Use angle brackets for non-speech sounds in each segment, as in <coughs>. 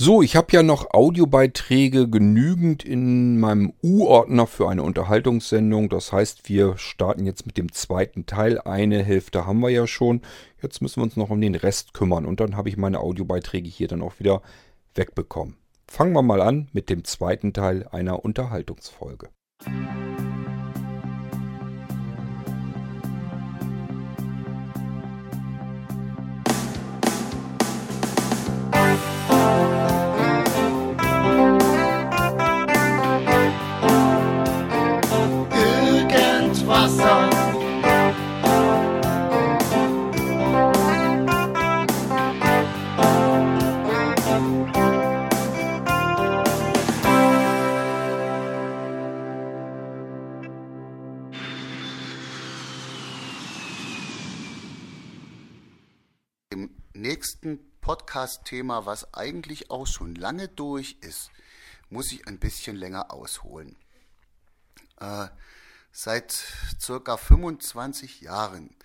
So, ich habe ja noch Audiobeiträge genügend in meinem U-Ordner für eine Unterhaltungssendung. Das heißt, wir starten jetzt mit dem zweiten Teil. Eine Hälfte haben wir ja schon. Jetzt müssen wir uns noch um den Rest kümmern. Und dann habe ich meine Audiobeiträge hier dann auch wieder wegbekommen. Fangen wir mal an mit dem zweiten Teil einer Unterhaltungsfolge. Nächsten Podcast-Thema, was eigentlich auch schon lange durch ist, muss ich ein bisschen länger ausholen. Äh, seit circa 25 Jahren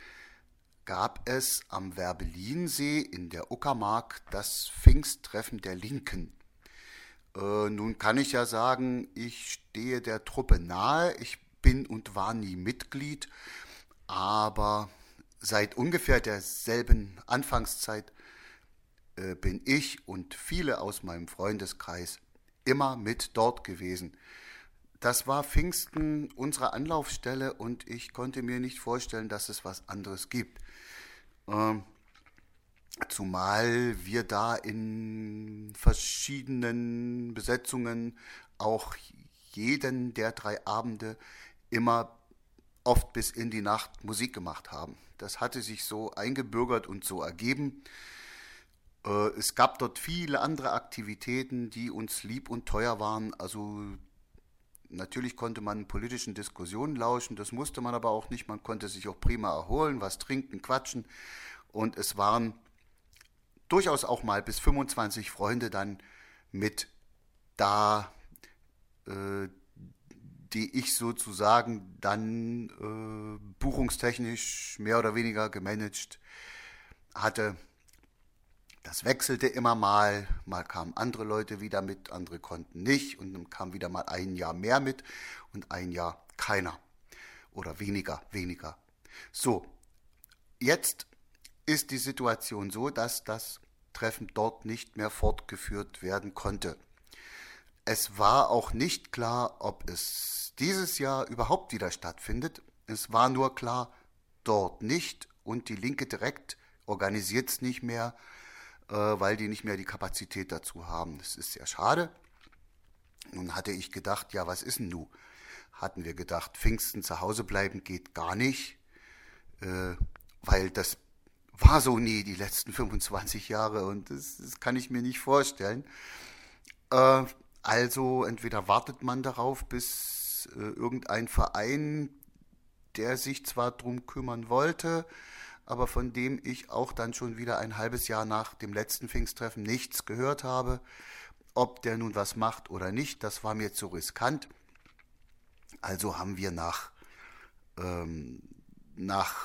gab es am Werbelinsee in der Uckermark das Pfingsttreffen der Linken. Äh, nun kann ich ja sagen, ich stehe der Truppe nahe, ich bin und war nie Mitglied, aber seit ungefähr derselben Anfangszeit äh, bin ich und viele aus meinem Freundeskreis immer mit dort gewesen. Das war Pfingsten unsere Anlaufstelle und ich konnte mir nicht vorstellen, dass es was anderes gibt. Ähm, zumal wir da in verschiedenen Besetzungen auch jeden der drei Abende immer oft bis in die Nacht Musik gemacht haben. Das hatte sich so eingebürgert und so ergeben. Äh, es gab dort viele andere Aktivitäten, die uns lieb und teuer waren. Also natürlich konnte man politischen Diskussionen lauschen, das musste man aber auch nicht. Man konnte sich auch prima erholen, was trinken, quatschen. Und es waren durchaus auch mal bis 25 Freunde dann mit da, äh, die ich sozusagen dann äh, buchungstechnisch mehr oder weniger gemanagt hatte. Das wechselte immer mal, mal kamen andere Leute wieder mit, andere konnten nicht und dann kam wieder mal ein Jahr mehr mit und ein Jahr keiner oder weniger, weniger. So, jetzt ist die Situation so, dass das Treffen dort nicht mehr fortgeführt werden konnte. Es war auch nicht klar, ob es dieses Jahr überhaupt wieder stattfindet. Es war nur klar, dort nicht und die Linke direkt organisiert es nicht mehr äh, weil die nicht mehr die Kapazität dazu haben. Das ist sehr schade. Nun hatte ich gedacht, ja, was ist denn nun? Hatten wir gedacht, Pfingsten zu Hause bleiben geht gar nicht, äh, weil das war so nie die letzten 25 Jahre und das, das kann ich mir nicht vorstellen. Äh, also entweder wartet man darauf, bis äh, irgendein Verein, der sich zwar drum kümmern wollte, aber von dem ich auch dann schon wieder ein halbes Jahr nach dem letzten Pfingsttreffen nichts gehört habe. Ob der nun was macht oder nicht, das war mir zu riskant. Also haben wir nach, ähm, nach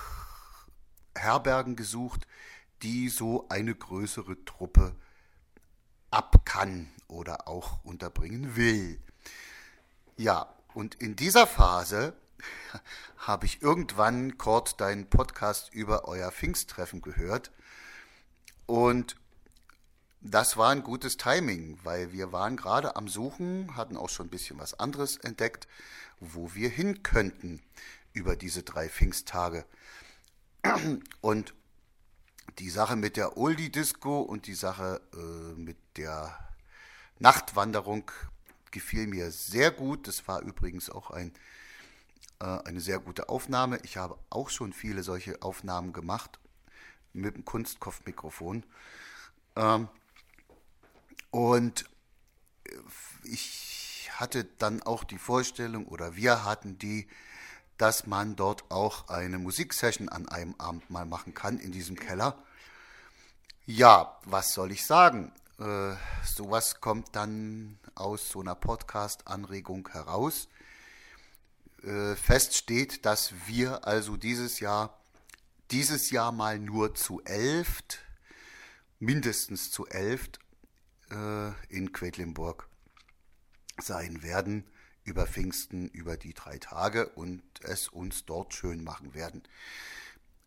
Herbergen gesucht, die so eine größere Truppe ab kann oder auch unterbringen will. Ja, und in dieser Phase <laughs> habe ich irgendwann, Kurt, deinen Podcast über euer Pfingsttreffen gehört. Und das war ein gutes Timing, weil wir waren gerade am Suchen, hatten auch schon ein bisschen was anderes entdeckt, wo wir hin könnten über diese drei Pfingsttage. <clears throat> Und die Sache mit der Oldie-Disco und die Sache äh, mit der Nachtwanderung gefiel mir sehr gut. Das war übrigens auch ein äh, eine sehr gute Aufnahme. Ich habe auch schon viele solche Aufnahmen gemacht mit dem Kunstkopfmikrofon. Ähm, und äh, ich hatte dann auch die Vorstellung, oder wir hatten die, dass man dort auch eine Musiksession an einem Abend mal machen kann in diesem Keller. Ja, was soll ich sagen? Äh, sowas kommt dann aus so einer Podcast-Anregung heraus. Äh, fest steht, dass wir also dieses Jahr, dieses Jahr mal nur zu elft, mindestens zu elft, äh, Quedlinburg sein werden über Pfingsten, über die drei Tage und es uns dort schön machen werden.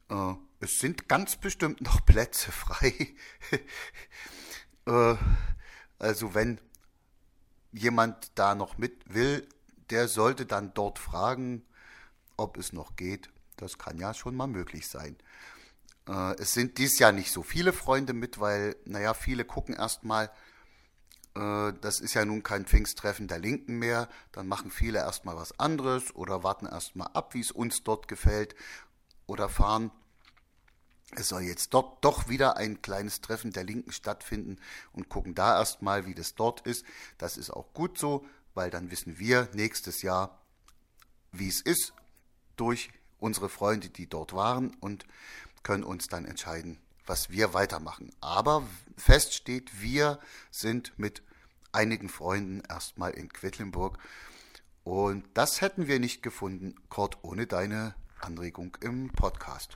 Äh, es sind ganz bestimmt noch Plätze frei. <laughs> äh, also wenn jemand da noch mit will, der sollte dann dort fragen, ob es noch geht. Das kann ja schon mal möglich sein. Äh, es sind dies Jahr nicht so viele Freunde mit, weil, naja, viele gucken erstmal, äh, das ist ja nun kein Pfingsttreffen der Linken mehr, dann machen viele erstmal was anderes oder warten erstmal ab, wie es uns dort gefällt oder fahren. Es soll jetzt dort doch wieder ein kleines Treffen der Linken stattfinden und gucken da erstmal, wie das dort ist. Das ist auch gut so, weil dann wissen wir nächstes Jahr, wie es ist, durch unsere Freunde, die dort waren und können uns dann entscheiden, was wir weitermachen. Aber fest steht, wir sind mit einigen Freunden erstmal in Quedlinburg. Und das hätten wir nicht gefunden, Kurt, ohne deine Anregung im Podcast.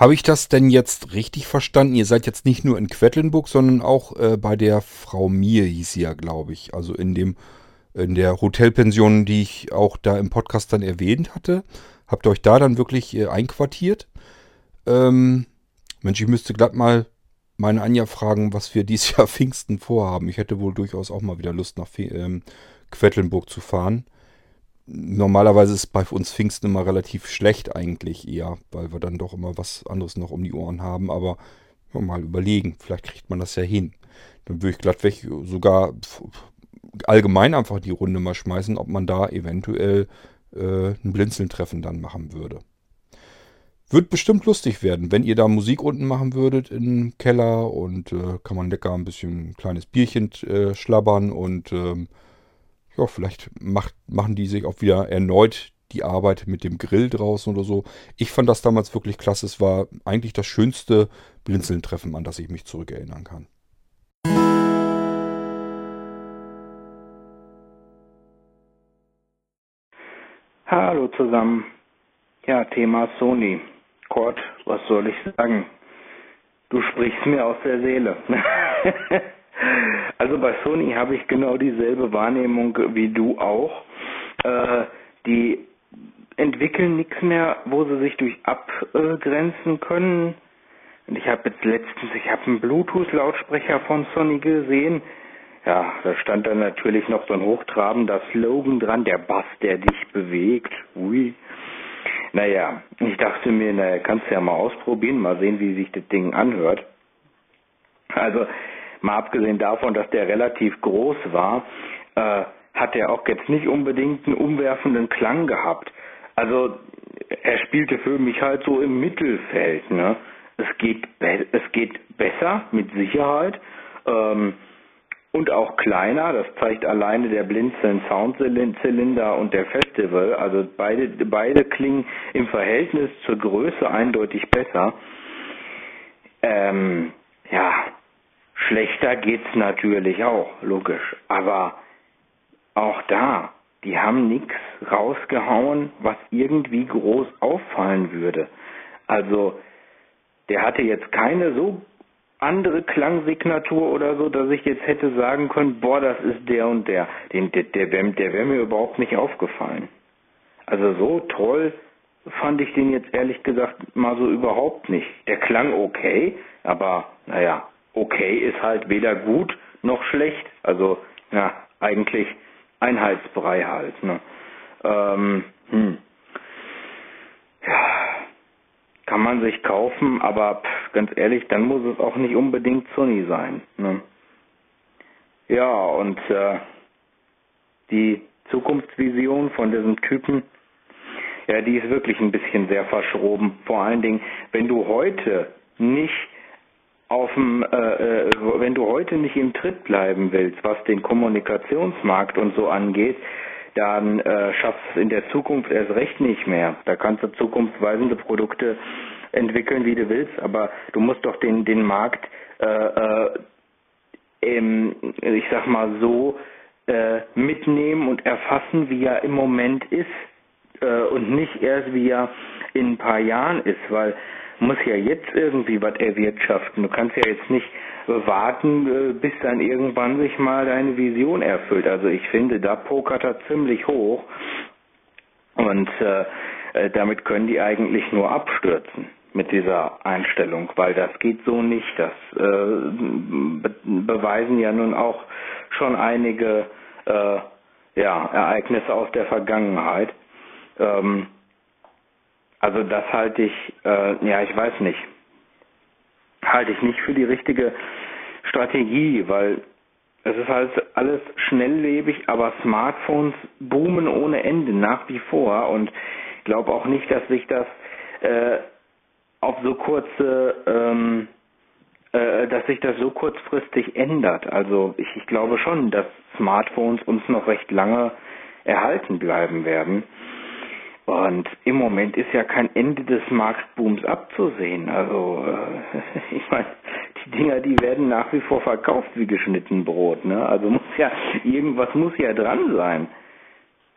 Habe ich das denn jetzt richtig verstanden? Ihr seid jetzt nicht nur in Quedlinburg, sondern auch äh, bei der Frau Mir hieß sie ja, glaube ich. Also in dem in der Hotelpension, die ich auch da im Podcast dann erwähnt hatte. Habt ihr euch da dann wirklich äh, einquartiert? Ähm, Mensch, ich müsste glatt mal meine Anja fragen, was wir dieses <laughs> Jahr Pfingsten vorhaben. Ich hätte wohl durchaus auch mal wieder Lust, nach ähm, Quedlinburg zu fahren. Normalerweise ist bei uns Pfingsten immer relativ schlecht eigentlich eher, weil wir dann doch immer was anderes noch um die Ohren haben. Aber mal überlegen, vielleicht kriegt man das ja hin. Dann würde ich glatt weg sogar allgemein einfach die Runde mal schmeißen, ob man da eventuell äh, ein Blinzeln-Treffen dann machen würde. Wird bestimmt lustig werden, wenn ihr da Musik unten machen würdet im Keller und äh, kann man lecker ein bisschen ein kleines Bierchen äh, schlabbern und ähm, ja, vielleicht macht, machen die sich auch wieder erneut die Arbeit mit dem Grill draußen oder so. Ich fand das damals wirklich klasse. Es war eigentlich das schönste Blinzeln-Treffen, an das ich mich zurückerinnern kann. Hallo zusammen. Ja, Thema Sony. Kurt, was soll ich sagen? Du sprichst mir aus der Seele. <laughs> also bei Sony habe ich genau dieselbe Wahrnehmung wie du auch. Äh, die entwickeln nichts mehr, wo sie sich durch abgrenzen können. Und ich habe jetzt letztens, ich habe einen Bluetooth-Lautsprecher von Sony gesehen, ja, da stand dann natürlich noch so ein hochtrabender Slogan dran, der Bass, der dich bewegt. Ui. Naja, ich dachte mir, naja, kannst du ja mal ausprobieren, mal sehen, wie sich das Ding anhört. Also, mal abgesehen davon, dass der relativ groß war, äh, hat er auch jetzt nicht unbedingt einen umwerfenden Klang gehabt. Also, er spielte für mich halt so im Mittelfeld, ne? Es geht, es geht besser, mit Sicherheit. Ähm, und auch kleiner. Das zeigt alleine der Blinzeln Soundzylinder und der Festival. Also beide, beide klingen im Verhältnis zur Größe eindeutig besser. Ähm, ja, schlechter geht's natürlich auch, logisch. Aber auch da, die haben nichts rausgehauen, was irgendwie groß auffallen würde. Also, der hatte jetzt keine so andere Klangsignatur oder so, dass ich jetzt hätte sagen können, boah, das ist der und der. Den, der der wäre wär mir überhaupt nicht aufgefallen. Also so toll fand ich den jetzt ehrlich gesagt mal so überhaupt nicht. Der klang okay, aber naja, okay ist halt weder gut noch schlecht. Also, ja, eigentlich Einheitsbrei halt. Ne? Ähm, hm. Ja, kann man sich kaufen, aber pff, ganz ehrlich, dann muss es auch nicht unbedingt Sony sein. Ne? Ja, und äh, die Zukunftsvision von diesem Typen, ja, die ist wirklich ein bisschen sehr verschroben. Vor allen Dingen, wenn du heute nicht auf dem, äh, äh, wenn du heute nicht im Tritt bleiben willst, was den Kommunikationsmarkt und so angeht, dann äh, schaffst du es in der Zukunft erst recht nicht mehr. Da kannst du zukunftsweisende Produkte entwickeln, wie du willst, aber du musst doch den, den Markt, äh, äh, im, ich sag mal so, äh, mitnehmen und erfassen, wie er im Moment ist und nicht erst, wie er in ein paar Jahren ist, weil muss ja jetzt irgendwie was erwirtschaften. Du kannst ja jetzt nicht warten, äh, bis dann irgendwann sich mal deine Vision erfüllt. Also ich finde, da pokert er ziemlich hoch und äh, äh, damit können die eigentlich nur abstürzen mit dieser Einstellung, weil das geht so nicht. Das äh, be beweisen ja nun auch schon einige äh, ja, Ereignisse aus der Vergangenheit. Ähm, also das halte ich, äh, ja, ich weiß nicht, halte ich nicht für die richtige Strategie, weil es ist halt alles schnelllebig, aber Smartphones boomen ohne Ende nach wie vor und ich glaube auch nicht, dass sich das äh, auf so kurze, ähm, äh, dass sich das so kurzfristig ändert. Also ich, ich glaube schon, dass Smartphones uns noch recht lange erhalten bleiben werden. Und im Moment ist ja kein Ende des Marktbooms abzusehen. Also äh, <laughs> ich meine, die Dinger, die werden nach wie vor verkauft wie geschnitten Brot. Ne? Also muss ja irgendwas muss ja dran sein.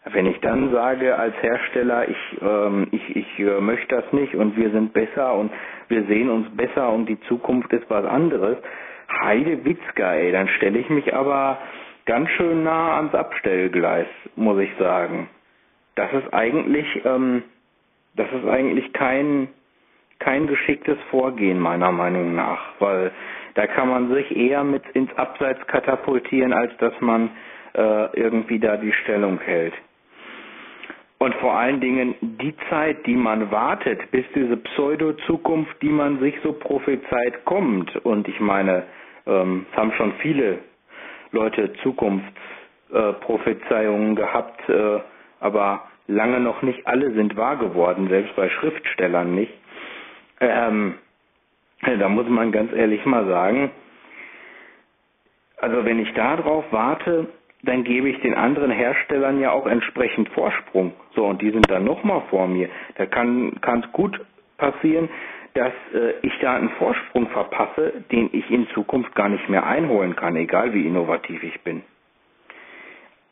Wenn ich dann sage als Hersteller, ich ähm, ich ich äh, möchte das nicht und wir sind besser und wir sehen uns besser und die Zukunft ist was anderes, Heide Witzka, ey, dann stelle ich mich aber ganz schön nah ans Abstellgleis, muss ich sagen das ist eigentlich, ähm, das ist eigentlich kein, kein geschicktes Vorgehen meiner Meinung nach, weil da kann man sich eher mit ins Abseits katapultieren, als dass man äh, irgendwie da die Stellung hält. Und vor allen Dingen die Zeit, die man wartet, bis diese Pseudo-Zukunft, die man sich so prophezeit, kommt. Und ich meine, ähm, es haben schon viele Leute Zukunftsprophezeiungen äh, gehabt, äh, aber lange noch nicht alle sind wahr geworden, selbst bei Schriftstellern nicht. Ähm, da muss man ganz ehrlich mal sagen, also wenn ich darauf warte, dann gebe ich den anderen Herstellern ja auch entsprechend Vorsprung. So, und die sind dann nochmal vor mir. Da kann es gut passieren, dass äh, ich da einen Vorsprung verpasse, den ich in Zukunft gar nicht mehr einholen kann, egal wie innovativ ich bin.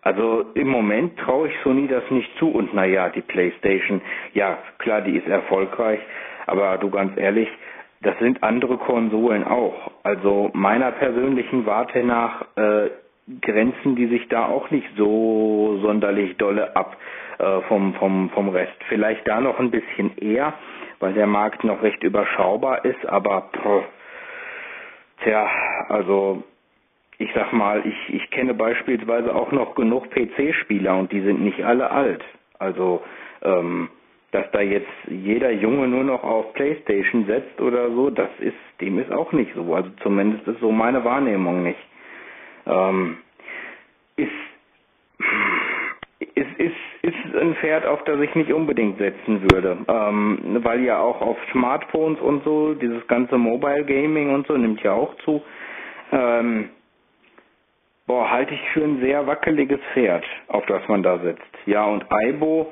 Also im Moment traue ich Sony das nicht zu und naja, die PlayStation, ja klar, die ist erfolgreich, aber du ganz ehrlich, das sind andere Konsolen auch. Also meiner persönlichen Warte nach äh, grenzen die sich da auch nicht so sonderlich dolle ab äh, vom, vom, vom Rest. Vielleicht da noch ein bisschen eher, weil der Markt noch recht überschaubar ist, aber pff, tja, also ich sag mal, ich, ich kenne beispielsweise auch noch genug PC-Spieler und die sind nicht alle alt. Also, ähm, dass da jetzt jeder Junge nur noch auf Playstation setzt oder so, das ist, dem ist auch nicht so. Also zumindest ist so meine Wahrnehmung nicht. Ähm, ist, ist, ist, ist ein Pferd, auf das ich nicht unbedingt setzen würde. Ähm, weil ja auch auf Smartphones und so, dieses ganze Mobile Gaming und so nimmt ja auch zu. Ähm, boah, halte ich für ein sehr wackeliges Pferd, auf das man da sitzt. Ja, und Aibo,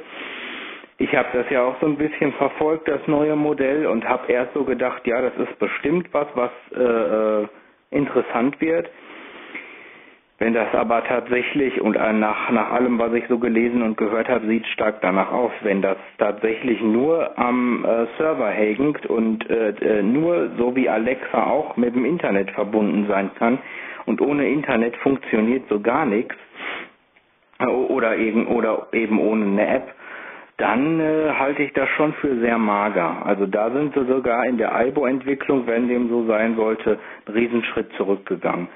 ich habe das ja auch so ein bisschen verfolgt, das neue Modell, und habe erst so gedacht, ja, das ist bestimmt was, was äh, äh interessant wird. Wenn das aber tatsächlich, und nach, nach allem, was ich so gelesen und gehört habe, sieht stark danach aus, wenn das tatsächlich nur am äh, Server hängt und äh, äh nur so wie Alexa auch mit dem Internet verbunden sein kann, und ohne Internet funktioniert so gar nichts oder eben oder eben ohne eine App, dann äh, halte ich das schon für sehr mager. Also da sind sie sogar in der IBO-Entwicklung, wenn dem so sein sollte, einen Riesenschritt zurückgegangen.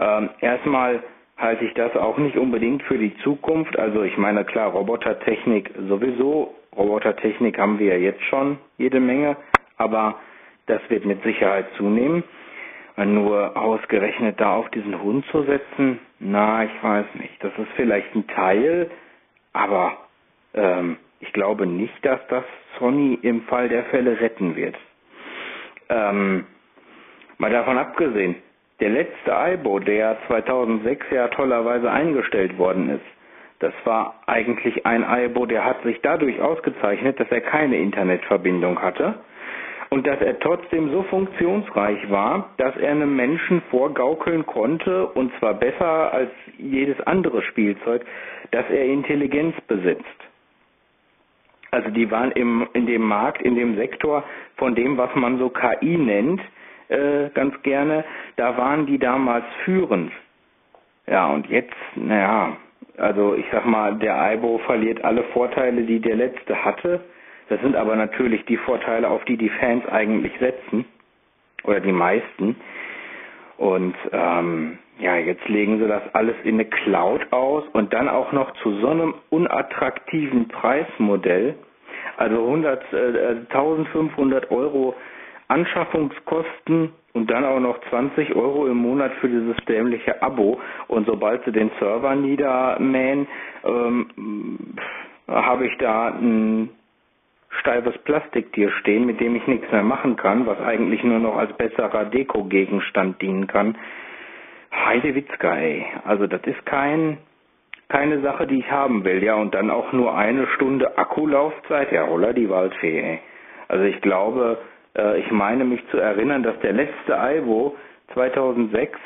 Ähm, erstmal halte ich das auch nicht unbedingt für die Zukunft. Also ich meine klar, Robotertechnik sowieso, Robotertechnik haben wir ja jetzt schon jede Menge, aber das wird mit Sicherheit zunehmen. Nur ausgerechnet da auf diesen Hund zu setzen, na, ich weiß nicht. Das ist vielleicht ein Teil, aber ähm, ich glaube nicht, dass das Sony im Fall der Fälle retten wird. Ähm, mal davon abgesehen, der letzte iBo, der 2006 ja tollerweise eingestellt worden ist, das war eigentlich ein iBo, der hat sich dadurch ausgezeichnet, dass er keine Internetverbindung hatte und dass er trotzdem so funktionsreich war, dass er einem Menschen vorgaukeln konnte, und zwar besser als jedes andere Spielzeug, dass er Intelligenz besitzt. Also die waren im, in dem Markt, in dem Sektor von dem, was man so KI nennt, äh, ganz gerne, da waren die damals führend. Ja, und jetzt, naja, also ich sag mal, der Aibo verliert alle Vorteile, die der letzte hatte. Das sind aber natürlich die Vorteile, auf die die Fans eigentlich setzen. Oder die meisten. Und ähm, ja, jetzt legen sie das alles in eine Cloud aus und dann auch noch zu so einem unattraktiven Preismodell. Also 100, äh, 1500 Euro Anschaffungskosten und dann auch noch 20 Euro im Monat für dieses dämliche Abo. Und sobald sie den Server niedermähen, ähm, habe ich da ein steifes Plastiktier stehen, mit dem ich nichts mehr machen kann, was eigentlich nur noch als besserer Deko-Gegenstand dienen kann. Heidewitzka, ey. Also das ist kein, keine Sache, die ich haben will, ja. Und dann auch nur eine Stunde Akkulaufzeit. Ja, Roller die Waldfee, ey. Also ich glaube, äh, ich meine mich zu erinnern, dass der letzte Ivo 2006,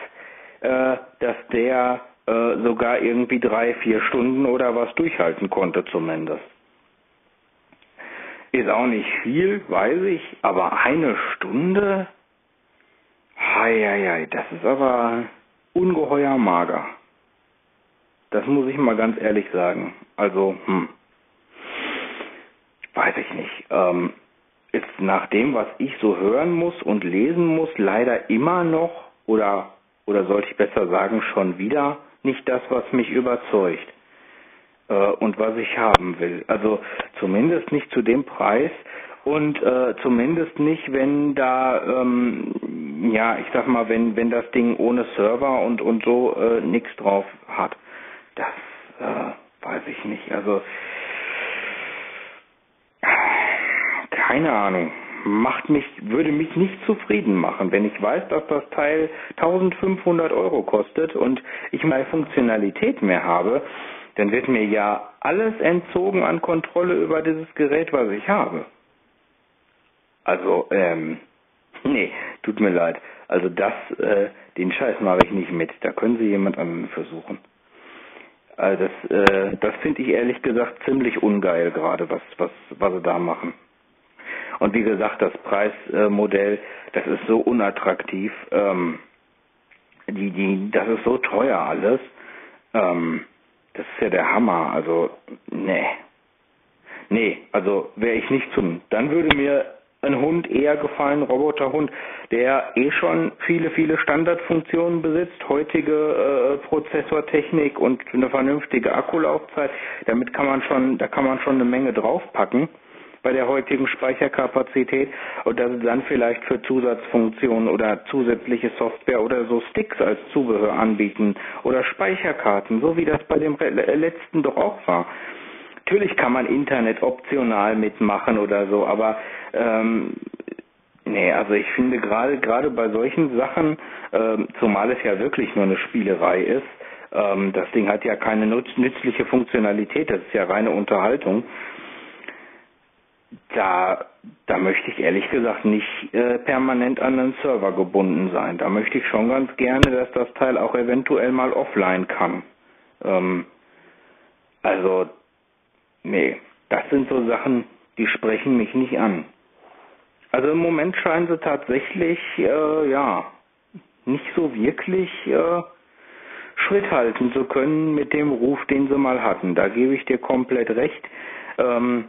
äh, dass der äh, sogar irgendwie drei, vier Stunden oder was durchhalten konnte zumindest. Ist auch nicht viel, weiß ich, aber eine Stunde? Heieiei, das ist aber ungeheuer mager. Das muss ich mal ganz ehrlich sagen. Also, hm. Weiß ich nicht. Ähm, ist nach dem, was ich so hören muss und lesen muss, leider immer noch oder oder sollte ich besser sagen schon wieder nicht das, was mich überzeugt äh, und was ich haben will. Also zumindest nicht zu dem Preis und äh, zumindest nicht, wenn da ähm, ja ich sag mal, wenn wenn das Ding ohne Server und und so äh, nichts drauf hat. Das äh, weiß ich nicht. Also keine Ahnung. Macht mich, würde mich nicht zufrieden machen, wenn ich weiß, dass das Teil 1500 Euro kostet und ich mal Funktionalität mehr habe, dann wird mir ja alles entzogen an Kontrolle über dieses Gerät, was ich habe. Also, ähm, <laughs> nee, tut mir leid. Also das, äh, den Scheiß mache ich nicht mit. Da können Sie jemand anderen versuchen. Also das, äh, das finde ich ehrlich gesagt ziemlich ungeil gerade, was, was, was sie da machen. Und wie gesagt, das Preismodell, das ist so unattraktiv. Ähm, die, die, das ist so teuer alles. Ähm, das ist ja der Hammer. Also, nee. Nee, also wäre ich nicht zum. Dann würde mir ein Hund eher gefallen, Roboterhund, der eh schon viele, viele Standardfunktionen besitzt, heutige äh, Prozessortechnik und eine vernünftige Akkulaufzeit. Damit kann man schon, da kann man schon eine Menge draufpacken bei der heutigen Speicherkapazität und dass sie dann vielleicht für Zusatzfunktionen oder zusätzliche Software oder so Sticks als Zubehör anbieten oder Speicherkarten, so wie das bei dem letzten doch auch war. Natürlich kann man Internet optional mitmachen oder so, aber ähm, nee, also ich finde gerade gerade bei solchen Sachen, ähm, zumal es ja wirklich nur eine Spielerei ist, ähm, das Ding hat ja keine nützliche Funktionalität, das ist ja reine Unterhaltung da, da möchte ich ehrlich gesagt nicht äh, permanent an einen Server gebunden sein. Da möchte ich schon ganz gerne, dass das Teil auch eventuell mal offline kann. Ähm, also, nee, das sind so Sachen, die sprechen mich nicht an. Also im Moment scheinen sie tatsächlich, äh, ja, nicht so wirklich äh, Schritt halten zu können mit dem Ruf, den sie mal hatten. Da gebe ich dir komplett recht. Ähm,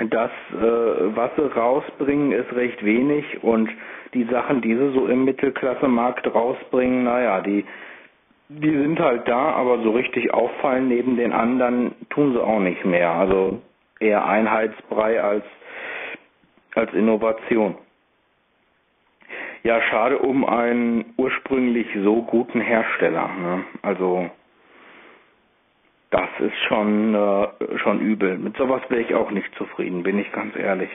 das, äh, was sie rausbringen, ist recht wenig und die Sachen, die sie so im Mittelklasse-Markt rausbringen, naja, die, die sind halt da, aber so richtig auffallen neben den anderen tun sie auch nicht mehr. Also eher Einheitsbrei als, als Innovation. Ja, schade um einen ursprünglich so guten Hersteller. Ne? Also das ist schon, äh, schon übel. Mit sowas wäre ich auch nicht zufrieden, bin ich ganz ehrlich.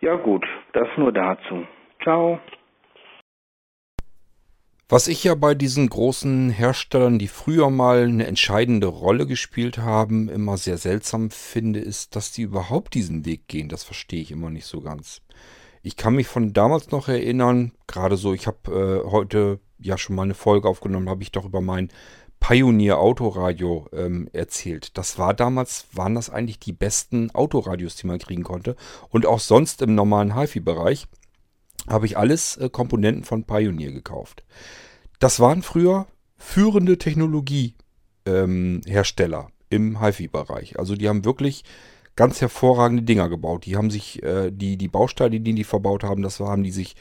Ja gut, das nur dazu. Ciao. Was ich ja bei diesen großen Herstellern, die früher mal eine entscheidende Rolle gespielt haben, immer sehr seltsam finde, ist, dass die überhaupt diesen Weg gehen. Das verstehe ich immer nicht so ganz. Ich kann mich von damals noch erinnern, gerade so, ich habe äh, heute ja schon mal eine Folge aufgenommen, habe ich doch über mein Pioneer Autoradio ähm, erzählt. Das war damals, waren das eigentlich die besten Autoradios, die man kriegen konnte. Und auch sonst im normalen HiFi-Bereich. habe ich alles äh, Komponenten von Pioneer gekauft. Das waren früher führende Technologiehersteller ähm, im HiFi-Bereich. Also die haben wirklich ganz hervorragende Dinger gebaut. Die haben sich, äh, die, die Bausteine, die die verbaut haben, das haben die sich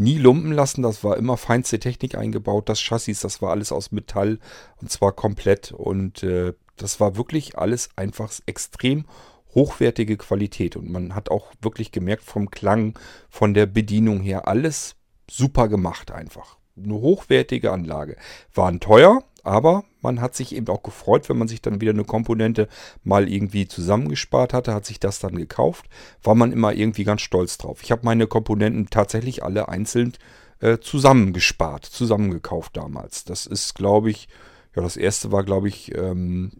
nie lumpen lassen. Das war immer feinste Technik eingebaut. Das Chassis, das war alles aus Metall und zwar komplett. Und äh, das war wirklich alles einfach extrem hochwertige Qualität. Und man hat auch wirklich gemerkt vom Klang, von der Bedienung her, alles super gemacht einfach. Eine hochwertige Anlage. Waren teuer, aber man hat sich eben auch gefreut, wenn man sich dann wieder eine Komponente mal irgendwie zusammengespart hatte, hat sich das dann gekauft, war man immer irgendwie ganz stolz drauf. Ich habe meine Komponenten tatsächlich alle einzeln äh, zusammengespart, zusammengekauft damals. Das ist, glaube ich, ja, das erste war, glaube ich, ähm,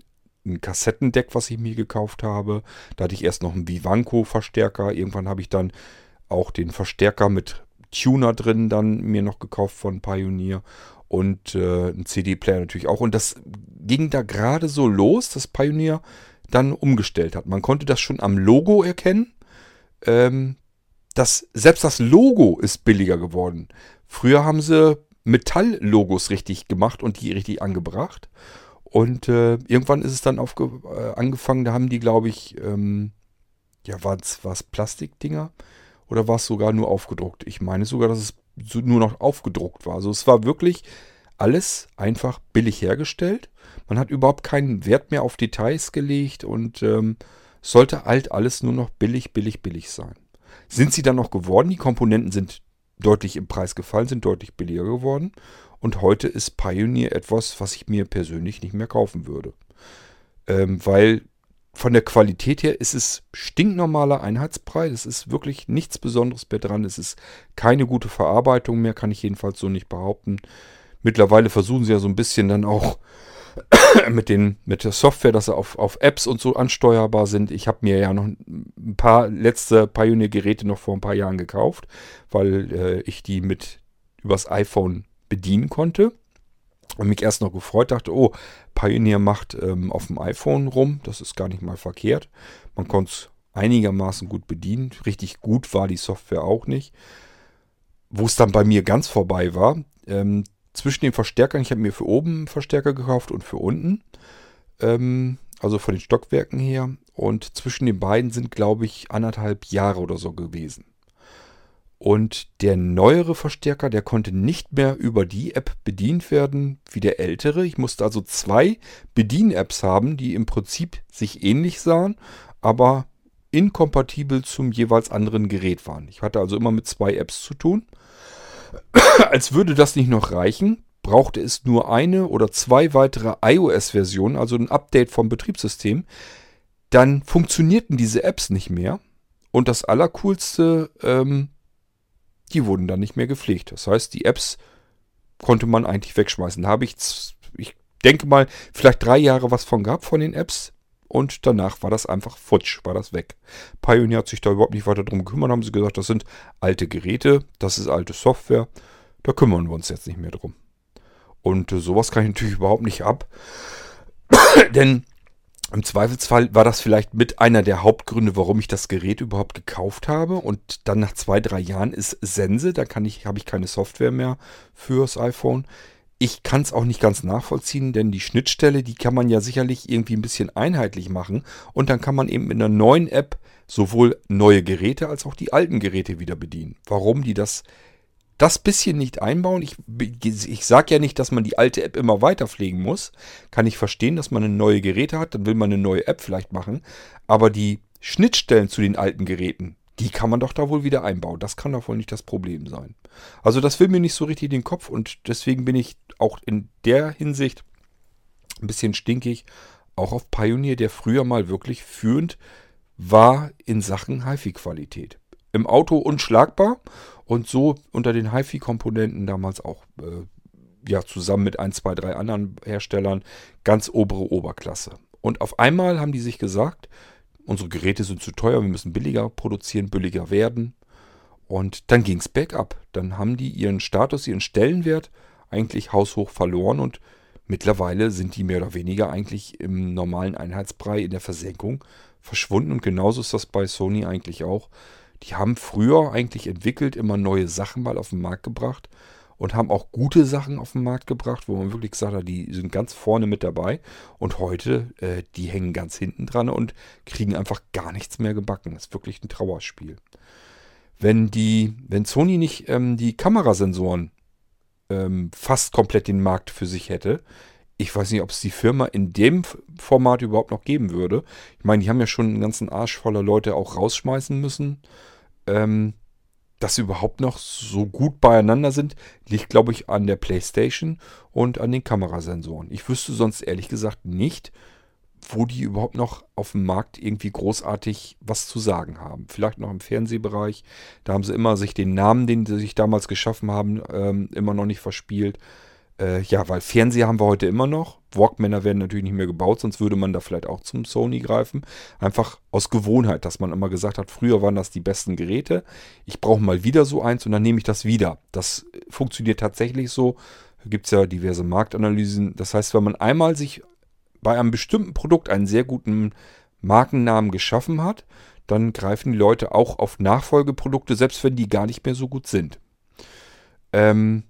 ein Kassettendeck, was ich mir gekauft habe. Da hatte ich erst noch einen Vivanco-Verstärker. Irgendwann habe ich dann auch den Verstärker mit Tuner drin dann mir noch gekauft von Pioneer und äh, ein CD-Player natürlich auch. Und das ging da gerade so los, dass Pioneer dann umgestellt hat. Man konnte das schon am Logo erkennen. Ähm, das, selbst das Logo ist billiger geworden. Früher haben sie Metall-Logos richtig gemacht und die richtig angebracht. Und äh, irgendwann ist es dann aufge äh, angefangen, da haben die, glaube ich, ähm, ja, war es Plastikdinger oder war es sogar nur aufgedruckt? Ich meine sogar, dass es so nur noch aufgedruckt war. Also es war wirklich alles einfach billig hergestellt. Man hat überhaupt keinen Wert mehr auf Details gelegt und ähm, sollte halt alles nur noch billig, billig, billig sein. Sind sie dann noch geworden? Die Komponenten sind deutlich im Preis gefallen, sind deutlich billiger geworden. Und heute ist Pioneer etwas, was ich mir persönlich nicht mehr kaufen würde. Ähm, weil von der Qualität her ist es stinknormaler Einheitspreis. Es ist wirklich nichts Besonderes mehr dran. Es ist keine gute Verarbeitung mehr, kann ich jedenfalls so nicht behaupten. Mittlerweile versuchen sie ja so ein bisschen dann auch <coughs> mit, den, mit der Software, dass sie auf, auf Apps und so ansteuerbar sind. Ich habe mir ja noch ein paar letzte Pioneer-Geräte noch vor ein paar Jahren gekauft, weil äh, ich die mit übers iPhone bedienen konnte. Und mich erst noch gefreut, dachte, oh, Pioneer macht ähm, auf dem iPhone rum. Das ist gar nicht mal verkehrt. Man konnte es einigermaßen gut bedienen. Richtig gut war die Software auch nicht. Wo es dann bei mir ganz vorbei war, ähm, zwischen den Verstärkern, ich habe mir für oben Verstärker gekauft und für unten. Ähm, also von den Stockwerken her. Und zwischen den beiden sind, glaube ich, anderthalb Jahre oder so gewesen. Und der neuere Verstärker, der konnte nicht mehr über die App bedient werden wie der ältere. Ich musste also zwei Bedien-Apps haben, die im Prinzip sich ähnlich sahen, aber inkompatibel zum jeweils anderen Gerät waren. Ich hatte also immer mit zwei Apps zu tun. <coughs> Als würde das nicht noch reichen, brauchte es nur eine oder zwei weitere iOS-Versionen, also ein Update vom Betriebssystem. Dann funktionierten diese Apps nicht mehr. Und das Allercoolste, ähm, die wurden dann nicht mehr gepflegt. Das heißt, die Apps konnte man eigentlich wegschmeißen. Da habe ich, ich denke mal, vielleicht drei Jahre was von gehabt von den Apps. Und danach war das einfach futsch, war das weg. Pioneer hat sich da überhaupt nicht weiter drum gekümmert, haben sie gesagt, das sind alte Geräte, das ist alte Software, da kümmern wir uns jetzt nicht mehr drum. Und äh, sowas kann ich natürlich überhaupt nicht ab. <coughs> Denn im Zweifelsfall war das vielleicht mit einer der Hauptgründe, warum ich das Gerät überhaupt gekauft habe. Und dann nach zwei, drei Jahren ist Sense, da kann ich, habe ich keine Software mehr fürs iPhone. Ich kann es auch nicht ganz nachvollziehen, denn die Schnittstelle, die kann man ja sicherlich irgendwie ein bisschen einheitlich machen. Und dann kann man eben mit einer neuen App sowohl neue Geräte als auch die alten Geräte wieder bedienen. Warum die das das bisschen nicht einbauen. Ich, ich sage ja nicht, dass man die alte App immer weiter pflegen muss. Kann ich verstehen, dass man eine neue Geräte hat, dann will man eine neue App vielleicht machen. Aber die Schnittstellen zu den alten Geräten, die kann man doch da wohl wieder einbauen. Das kann doch wohl nicht das Problem sein. Also das will mir nicht so richtig den Kopf und deswegen bin ich auch in der Hinsicht ein bisschen stinkig. Auch auf Pioneer, der früher mal wirklich führend war in Sachen HiFi-Qualität. Im Auto unschlagbar und so unter den HiFi-Komponenten damals auch äh, ja, zusammen mit ein, zwei, drei anderen Herstellern ganz obere Oberklasse. Und auf einmal haben die sich gesagt, unsere Geräte sind zu teuer, wir müssen billiger produzieren, billiger werden. Und dann ging es bergab. Dann haben die ihren Status, ihren Stellenwert eigentlich haushoch verloren und mittlerweile sind die mehr oder weniger eigentlich im normalen Einheitsbrei in der Versenkung verschwunden. Und genauso ist das bei Sony eigentlich auch. Die haben früher eigentlich entwickelt, immer neue Sachen mal auf den Markt gebracht und haben auch gute Sachen auf den Markt gebracht, wo man wirklich gesagt hat, die sind ganz vorne mit dabei. Und heute, äh, die hängen ganz hinten dran und kriegen einfach gar nichts mehr gebacken. Das ist wirklich ein Trauerspiel. Wenn die, wenn Sony nicht ähm, die Kamerasensoren ähm, fast komplett den Markt für sich hätte, ich weiß nicht, ob es die Firma in dem Format überhaupt noch geben würde. Ich meine, die haben ja schon einen ganzen Arsch voller Leute auch rausschmeißen müssen. Ähm, dass sie überhaupt noch so gut beieinander sind, liegt, glaube ich, an der PlayStation und an den Kamerasensoren. Ich wüsste sonst ehrlich gesagt nicht, wo die überhaupt noch auf dem Markt irgendwie großartig was zu sagen haben. Vielleicht noch im Fernsehbereich. Da haben sie immer sich den Namen, den sie sich damals geschaffen haben, ähm, immer noch nicht verspielt. Äh, ja, weil Fernseher haben wir heute immer noch. Walkmänner werden natürlich nicht mehr gebaut, sonst würde man da vielleicht auch zum Sony greifen. Einfach aus Gewohnheit, dass man immer gesagt hat, früher waren das die besten Geräte. Ich brauche mal wieder so eins und dann nehme ich das wieder. Das funktioniert tatsächlich so. Gibt es ja diverse Marktanalysen. Das heißt, wenn man einmal sich bei einem bestimmten Produkt einen sehr guten Markennamen geschaffen hat, dann greifen die Leute auch auf Nachfolgeprodukte, selbst wenn die gar nicht mehr so gut sind. Ähm,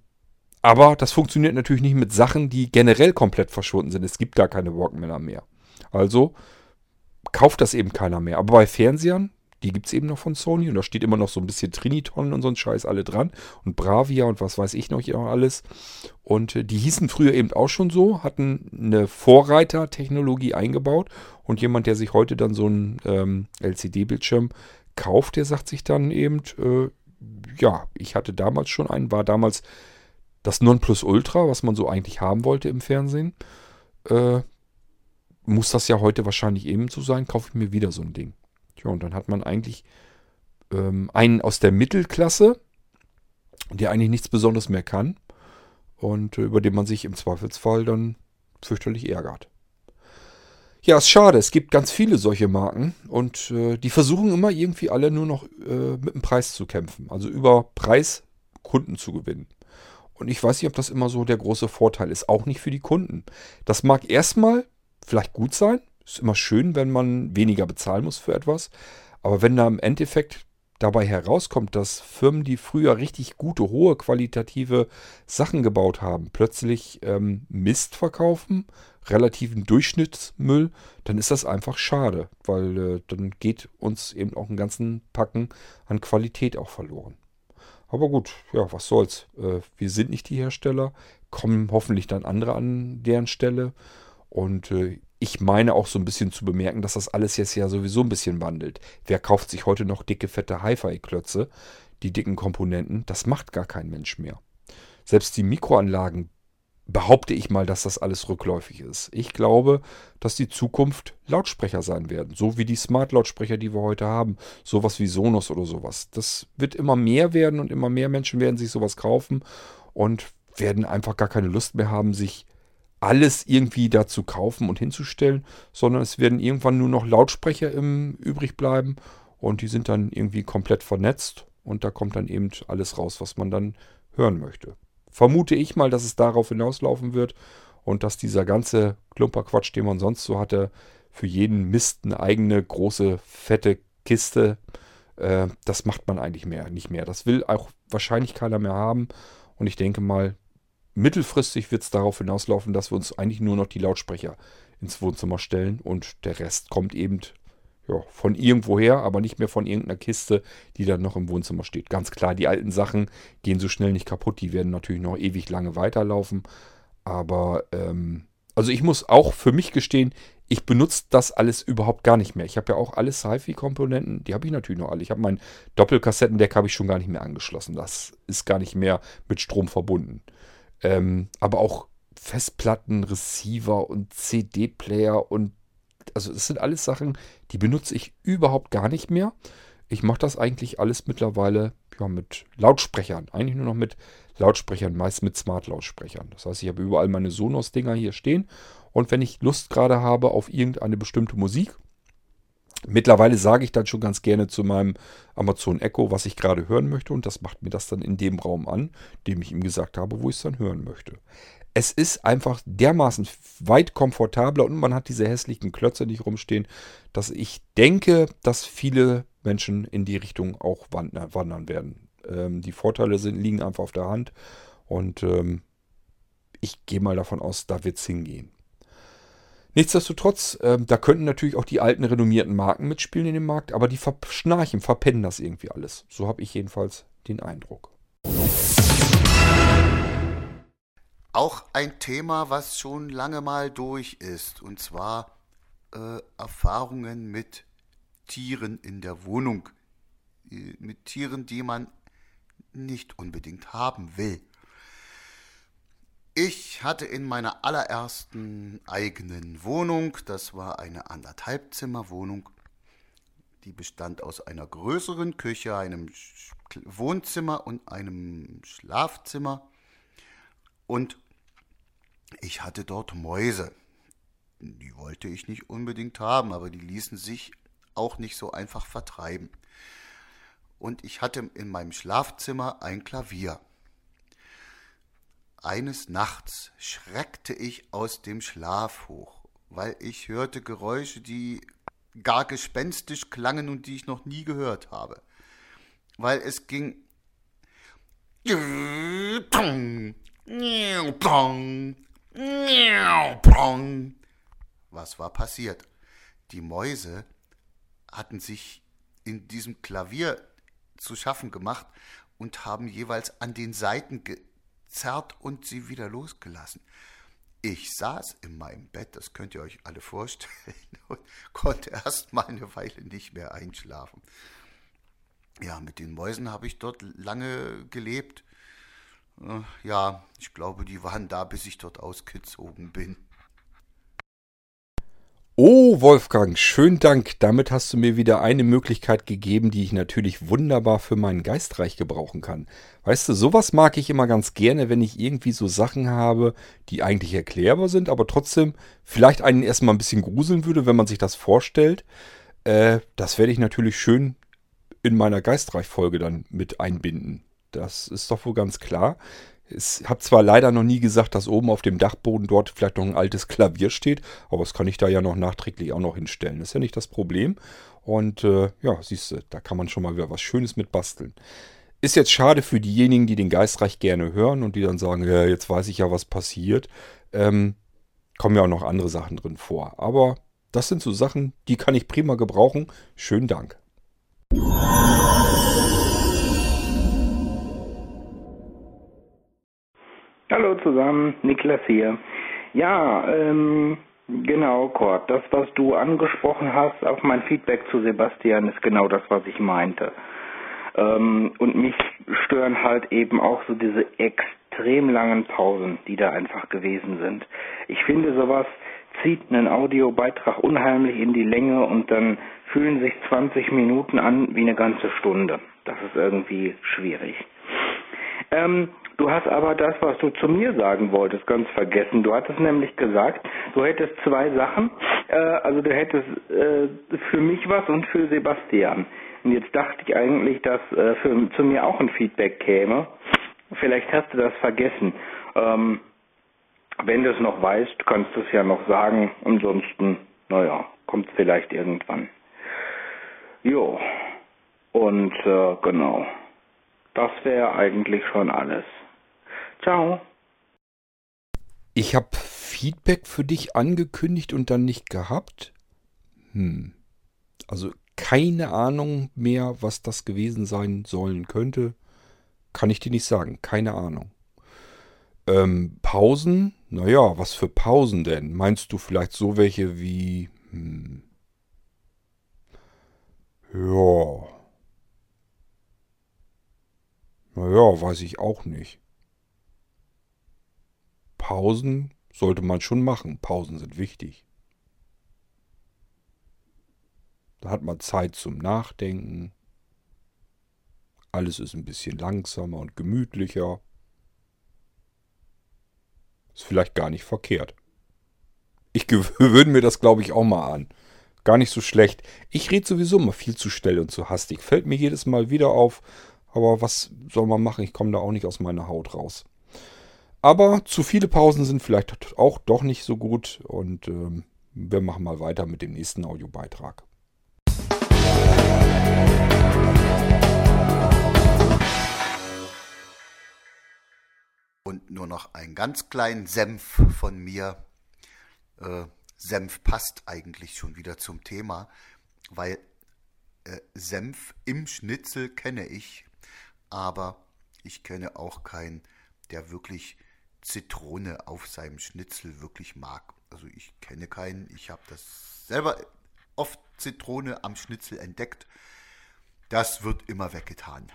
aber das funktioniert natürlich nicht mit Sachen, die generell komplett verschwunden sind. Es gibt gar keine Walkmänner mehr. Also kauft das eben keiner mehr. Aber bei Fernsehern, die gibt es eben noch von Sony und da steht immer noch so ein bisschen Triniton und so ein Scheiß alle dran und Bravia und was weiß ich noch alles. Und äh, die hießen früher eben auch schon so, hatten eine Vorreitertechnologie eingebaut und jemand, der sich heute dann so einen ähm, LCD-Bildschirm kauft, der sagt sich dann eben, äh, ja, ich hatte damals schon einen, war damals das Nonplusultra, was man so eigentlich haben wollte im Fernsehen, äh, muss das ja heute wahrscheinlich eben so sein, kaufe ich mir wieder so ein Ding. Tja, und dann hat man eigentlich ähm, einen aus der Mittelklasse, der eigentlich nichts Besonderes mehr kann und äh, über den man sich im Zweifelsfall dann fürchterlich ärgert. Ja, ist schade. Es gibt ganz viele solche Marken und äh, die versuchen immer irgendwie alle nur noch äh, mit dem Preis zu kämpfen. Also über Preis Kunden zu gewinnen. Und ich weiß nicht, ob das immer so der große Vorteil ist. Auch nicht für die Kunden. Das mag erstmal vielleicht gut sein. Ist immer schön, wenn man weniger bezahlen muss für etwas. Aber wenn da im Endeffekt dabei herauskommt, dass Firmen, die früher richtig gute, hohe qualitative Sachen gebaut haben, plötzlich ähm, Mist verkaufen, relativen Durchschnittsmüll, dann ist das einfach schade, weil äh, dann geht uns eben auch einen ganzen Packen an Qualität auch verloren. Aber gut, ja, was soll's. Äh, wir sind nicht die Hersteller, kommen hoffentlich dann andere an deren Stelle. Und äh, ich meine auch so ein bisschen zu bemerken, dass das alles jetzt ja sowieso ein bisschen wandelt. Wer kauft sich heute noch dicke, fette Hi-Fi-Klötze, die dicken Komponenten? Das macht gar kein Mensch mehr. Selbst die Mikroanlagen behaupte ich mal, dass das alles rückläufig ist. Ich glaube, dass die Zukunft Lautsprecher sein werden. So wie die Smart-Lautsprecher, die wir heute haben. Sowas wie Sonos oder sowas. Das wird immer mehr werden und immer mehr Menschen werden sich sowas kaufen und werden einfach gar keine Lust mehr haben, sich alles irgendwie dazu kaufen und hinzustellen, sondern es werden irgendwann nur noch Lautsprecher im, übrig bleiben und die sind dann irgendwie komplett vernetzt und da kommt dann eben alles raus, was man dann hören möchte vermute ich mal, dass es darauf hinauslaufen wird und dass dieser ganze Klumperquatsch, den man sonst so hatte, für jeden Mist eine eigene große, fette Kiste, äh, das macht man eigentlich mehr, nicht mehr. Das will auch wahrscheinlich keiner mehr haben und ich denke mal, mittelfristig wird es darauf hinauslaufen, dass wir uns eigentlich nur noch die Lautsprecher ins Wohnzimmer stellen und der Rest kommt eben ja, von irgendwoher, aber nicht mehr von irgendeiner Kiste, die dann noch im Wohnzimmer steht. Ganz klar, die alten Sachen gehen so schnell nicht kaputt, die werden natürlich noch ewig lange weiterlaufen. Aber, ähm, also ich muss auch für mich gestehen, ich benutze das alles überhaupt gar nicht mehr. Ich habe ja auch alle Sci-Fi-Komponenten, die habe ich natürlich noch alle. Ich habe mein Doppelkassettendeck habe ich schon gar nicht mehr angeschlossen. Das ist gar nicht mehr mit Strom verbunden. Ähm, aber auch Festplatten, Receiver und CD-Player und also es sind alles Sachen, die benutze ich überhaupt gar nicht mehr. Ich mache das eigentlich alles mittlerweile ja, mit Lautsprechern. Eigentlich nur noch mit Lautsprechern, meist mit Smart-Lautsprechern. Das heißt, ich habe überall meine Sonos-Dinger hier stehen. Und wenn ich Lust gerade habe auf irgendeine bestimmte Musik, mittlerweile sage ich dann schon ganz gerne zu meinem Amazon Echo, was ich gerade hören möchte. Und das macht mir das dann in dem Raum an, dem ich ihm gesagt habe, wo ich es dann hören möchte es ist einfach dermaßen weit komfortabler und man hat diese hässlichen Klötze nicht rumstehen, dass ich denke, dass viele Menschen in die Richtung auch wandern werden. Ähm, die Vorteile sind, liegen einfach auf der Hand und ähm, ich gehe mal davon aus, da wird es hingehen. Nichtsdestotrotz, äh, da könnten natürlich auch die alten renommierten Marken mitspielen in dem Markt, aber die verschnarchen, verpennen das irgendwie alles. So habe ich jedenfalls den Eindruck. Auch ein Thema, was schon lange mal durch ist, und zwar äh, Erfahrungen mit Tieren in der Wohnung, äh, mit Tieren, die man nicht unbedingt haben will. Ich hatte in meiner allerersten eigenen Wohnung, das war eine Anderthalbzimmerwohnung, die bestand aus einer größeren Küche, einem Wohnzimmer und einem Schlafzimmer. Und ich hatte dort Mäuse. Die wollte ich nicht unbedingt haben, aber die ließen sich auch nicht so einfach vertreiben. Und ich hatte in meinem Schlafzimmer ein Klavier. Eines Nachts schreckte ich aus dem Schlaf hoch, weil ich hörte Geräusche, die gar gespenstisch klangen und die ich noch nie gehört habe. Weil es ging was war passiert? Die Mäuse hatten sich in diesem Klavier zu schaffen gemacht und haben jeweils an den Saiten zerrt und sie wieder losgelassen. Ich saß in meinem Bett, das könnt ihr euch alle vorstellen, <laughs> und konnte erst mal eine Weile nicht mehr einschlafen. Ja, mit den Mäusen habe ich dort lange gelebt. Äh, ja, ich glaube, die waren da, bis ich dort ausgezogen bin. Oh, Wolfgang, schönen Dank. Damit hast du mir wieder eine Möglichkeit gegeben, die ich natürlich wunderbar für meinen Geistreich gebrauchen kann. Weißt du, sowas mag ich immer ganz gerne, wenn ich irgendwie so Sachen habe, die eigentlich erklärbar sind, aber trotzdem vielleicht einen erstmal ein bisschen gruseln würde, wenn man sich das vorstellt. Äh, das werde ich natürlich schön in meiner Geistreich-Folge dann mit einbinden. Das ist doch wohl ganz klar. Ich habe zwar leider noch nie gesagt, dass oben auf dem Dachboden dort vielleicht noch ein altes Klavier steht, aber das kann ich da ja noch nachträglich auch noch hinstellen. Das ist ja nicht das Problem. Und äh, ja, siehst du, da kann man schon mal wieder was Schönes mit basteln. Ist jetzt schade für diejenigen, die den Geistreich gerne hören und die dann sagen, ja, jetzt weiß ich ja, was passiert. Ähm, kommen ja auch noch andere Sachen drin vor. Aber das sind so Sachen, die kann ich prima gebrauchen. Schönen Dank. Hallo zusammen, Niklas hier. Ja, ähm, genau, Kurt, das, was du angesprochen hast, auf mein Feedback zu Sebastian, ist genau das, was ich meinte. Ähm, und mich stören halt eben auch so diese extrem langen Pausen, die da einfach gewesen sind. Ich finde, sowas zieht einen Audiobeitrag unheimlich in die Länge und dann fühlen sich 20 Minuten an wie eine ganze Stunde. Das ist irgendwie schwierig. Ähm, Du hast aber das, was du zu mir sagen wolltest, ganz vergessen. Du hattest nämlich gesagt, du hättest zwei Sachen. Äh, also du hättest äh, für mich was und für Sebastian. Und jetzt dachte ich eigentlich, dass äh, für, zu mir auch ein Feedback käme. Vielleicht hast du das vergessen. Ähm, wenn du es noch weißt, kannst du es ja noch sagen. Ansonsten, naja, kommt es vielleicht irgendwann. Jo. Und äh, genau. Das wäre eigentlich schon alles. Ciao. Ich habe Feedback für dich angekündigt und dann nicht gehabt. Hm. Also keine Ahnung mehr, was das gewesen sein sollen könnte. Kann ich dir nicht sagen. Keine Ahnung. Ähm, Pausen? Naja, was für Pausen denn? Meinst du vielleicht so welche wie... Hm. Ja. Naja, weiß ich auch nicht. Pausen sollte man schon machen. Pausen sind wichtig. Da hat man Zeit zum Nachdenken. Alles ist ein bisschen langsamer und gemütlicher. Ist vielleicht gar nicht verkehrt. Ich gewöhne <laughs> mir das, glaube ich, auch mal an. Gar nicht so schlecht. Ich rede sowieso immer viel zu schnell und zu hastig. Fällt mir jedes Mal wieder auf. Aber was soll man machen? Ich komme da auch nicht aus meiner Haut raus. Aber zu viele Pausen sind vielleicht auch doch nicht so gut und ähm, wir machen mal weiter mit dem nächsten Audiobeitrag. Und nur noch einen ganz kleinen Senf von mir. Äh, Senf passt eigentlich schon wieder zum Thema, weil äh, Senf im Schnitzel kenne ich, aber ich kenne auch keinen, der wirklich Zitrone auf seinem Schnitzel wirklich mag. Also ich kenne keinen, ich habe das selber oft Zitrone am Schnitzel entdeckt. Das wird immer weggetan.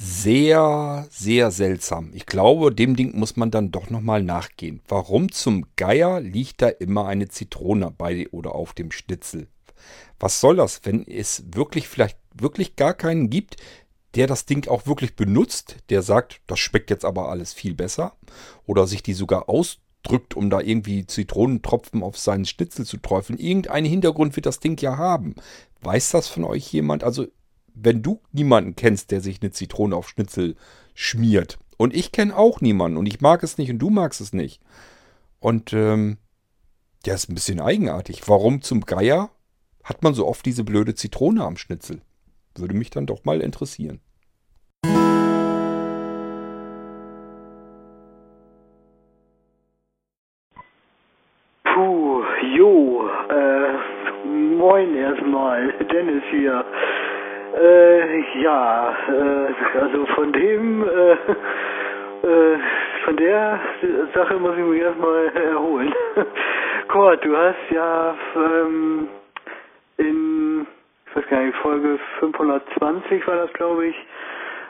Sehr, sehr seltsam. Ich glaube, dem Ding muss man dann doch nochmal nachgehen. Warum zum Geier liegt da immer eine Zitrone bei oder auf dem Schnitzel? Was soll das, wenn es wirklich vielleicht wirklich gar keinen gibt, der das Ding auch wirklich benutzt, der sagt, das schmeckt jetzt aber alles viel besser oder sich die sogar ausdrückt, um da irgendwie Zitronentropfen auf seinen Schnitzel zu träufeln. Irgendeinen Hintergrund wird das Ding ja haben. Weiß das von euch jemand? Also wenn du niemanden kennst, der sich eine Zitrone auf Schnitzel schmiert, und ich kenne auch niemanden und ich mag es nicht und du magst es nicht. Und ähm, ja, ist ein bisschen eigenartig. Warum zum Geier hat man so oft diese blöde Zitrone am Schnitzel? Würde mich dann doch mal interessieren. Puh, jo, äh, moin erstmal, Dennis hier. Äh, ja, äh, also von dem, äh, äh, von der Sache muss ich mich erstmal erholen. <laughs> Kurt, du hast ja ähm, in, ich weiß gar nicht, Folge 520 war das, glaube ich,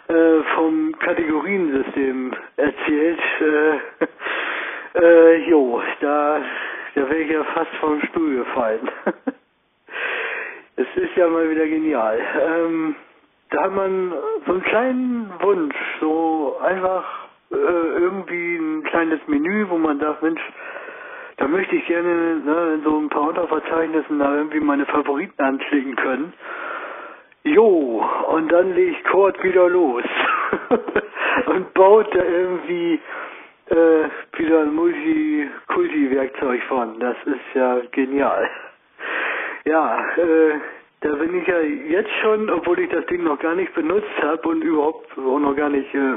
äh, vom Kategoriensystem erzählt. Äh, <laughs> äh, jo, da, da wäre ich ja fast vom Stuhl gefallen. <laughs> Es ist ja mal wieder genial. Ähm, da hat man so einen kleinen Wunsch, so einfach äh, irgendwie ein kleines Menü, wo man sagt, Mensch, da möchte ich gerne ne, in so ein paar Unterverzeichnissen da irgendwie meine Favoriten anklicken können. Jo, und dann legt Kurt wieder los <laughs> und baut da irgendwie äh, wieder ein Multikulti-Werkzeug von. Das ist ja genial. Ja, äh, da bin ich ja jetzt schon, obwohl ich das Ding noch gar nicht benutzt habe und überhaupt auch noch gar nicht, äh,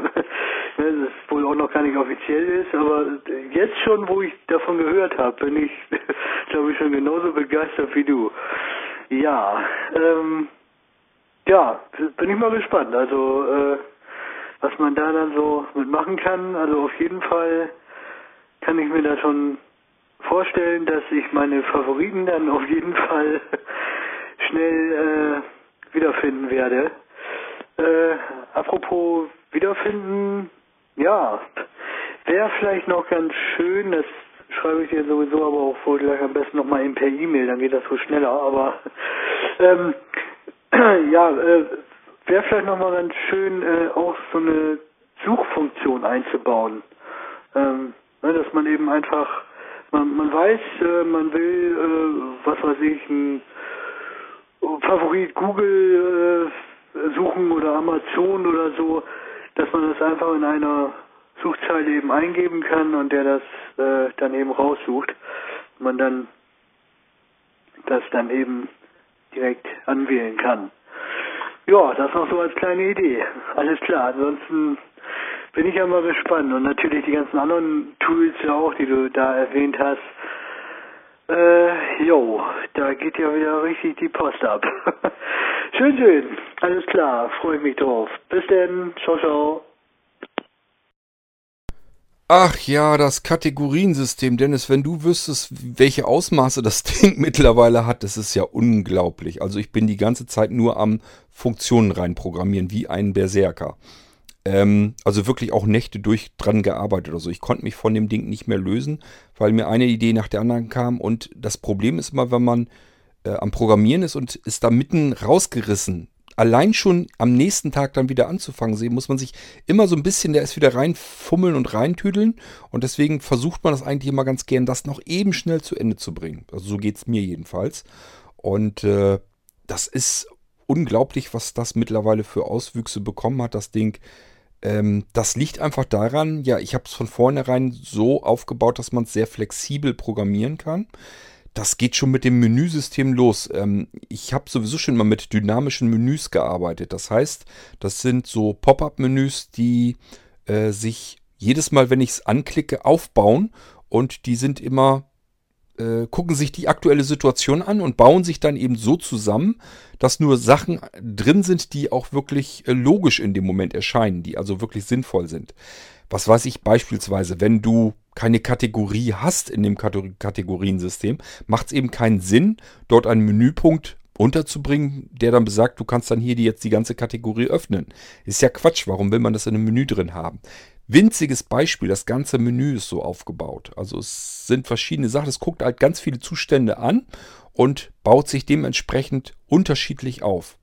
ne, das wohl auch noch gar nicht offiziell ist, aber jetzt schon, wo ich davon gehört habe, bin ich, <laughs> glaube ich, schon genauso begeistert wie du. Ja, ähm, ja, bin ich mal gespannt. Also, äh, was man da dann so mitmachen kann. Also auf jeden Fall kann ich mir da schon vorstellen, dass ich meine Favoriten dann auf jeden Fall <laughs> schnell äh, wiederfinden werde. Äh, apropos wiederfinden, ja, wäre vielleicht noch ganz schön, das schreibe ich dir sowieso aber auch wohl gleich am besten nochmal per E-Mail, dann geht das so schneller, aber ähm, <clears throat> ja, äh, wäre vielleicht nochmal ganz schön, äh, auch so eine Suchfunktion einzubauen. Ähm, ne, dass man eben einfach man, man weiß, äh, man will, äh, was weiß ich, ein Favorit Google äh, suchen oder Amazon oder so, dass man das einfach in einer Suchzeile eben eingeben kann und der das äh, dann eben raussucht. Man dann das dann eben direkt anwählen kann. Ja, das noch so als kleine Idee. Alles klar. Ansonsten bin ich ja mal gespannt. Und natürlich die ganzen anderen Tools ja auch, die du da erwähnt hast. Äh, jo, da geht ja wieder richtig die Post ab. <laughs> schön, schön. Alles klar, freue mich drauf. Bis denn. Ciao, ciao. Ach ja, das Kategoriensystem, Dennis, wenn du wüsstest, welche Ausmaße das <laughs> Ding mittlerweile hat, das ist ja unglaublich. Also ich bin die ganze Zeit nur am Funktionen reinprogrammieren, wie ein Berserker. Ähm, also wirklich auch Nächte durch dran gearbeitet. Also ich konnte mich von dem Ding nicht mehr lösen, weil mir eine Idee nach der anderen kam. Und das Problem ist immer, wenn man äh, am Programmieren ist und ist da mitten rausgerissen, allein schon am nächsten Tag dann wieder anzufangen sehen, muss man sich immer so ein bisschen, der ist wieder reinfummeln und reintüdeln. Und deswegen versucht man das eigentlich immer ganz gern, das noch eben schnell zu Ende zu bringen. Also so geht es mir jedenfalls. Und äh, das ist unglaublich, was das mittlerweile für Auswüchse bekommen hat, das Ding. Ähm, das liegt einfach daran, ja, ich habe es von vornherein so aufgebaut, dass man es sehr flexibel programmieren kann. Das geht schon mit dem Menüsystem los. Ähm, ich habe sowieso schon mal mit dynamischen Menüs gearbeitet. Das heißt, das sind so Pop-up-Menüs, die äh, sich jedes Mal, wenn ich es anklicke, aufbauen und die sind immer äh, gucken sich die aktuelle Situation an und bauen sich dann eben so zusammen, dass nur Sachen drin sind, die auch wirklich äh, logisch in dem Moment erscheinen, die also wirklich sinnvoll sind. Was weiß ich beispielsweise, wenn du keine Kategorie hast in dem Kategoriensystem, macht es eben keinen Sinn, dort einen Menüpunkt unterzubringen, der dann besagt, du kannst dann hier die, jetzt die ganze Kategorie öffnen. Ist ja Quatsch, warum will man das in einem Menü drin haben? Winziges Beispiel, das ganze Menü ist so aufgebaut. Also es sind verschiedene Sachen, es guckt halt ganz viele Zustände an und baut sich dementsprechend unterschiedlich auf.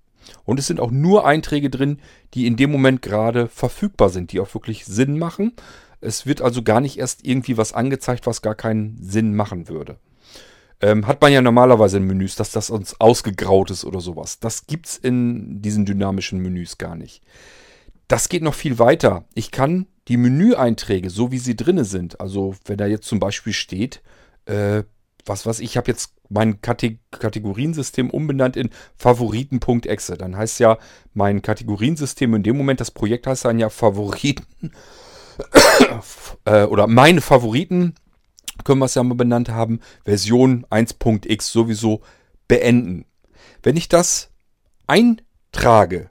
Und es sind auch nur Einträge drin, die in dem Moment gerade verfügbar sind, die auch wirklich Sinn machen. Es wird also gar nicht erst irgendwie was angezeigt, was gar keinen Sinn machen würde. Ähm, hat man ja normalerweise in Menüs, dass das uns ausgegraut ist oder sowas. Das gibt es in diesen dynamischen Menüs gar nicht. Das geht noch viel weiter. Ich kann die Menüeinträge, so wie sie drinne sind, also wenn da jetzt zum Beispiel steht, äh, was was ich habe jetzt mein Kate Kategoriensystem umbenannt in Favoriten.exe. Dann heißt ja mein Kategoriensystem in dem Moment, das Projekt heißt dann ja Favoriten <coughs> äh, oder meine Favoriten, können wir es ja mal benannt haben, Version 1.x sowieso beenden. Wenn ich das eintrage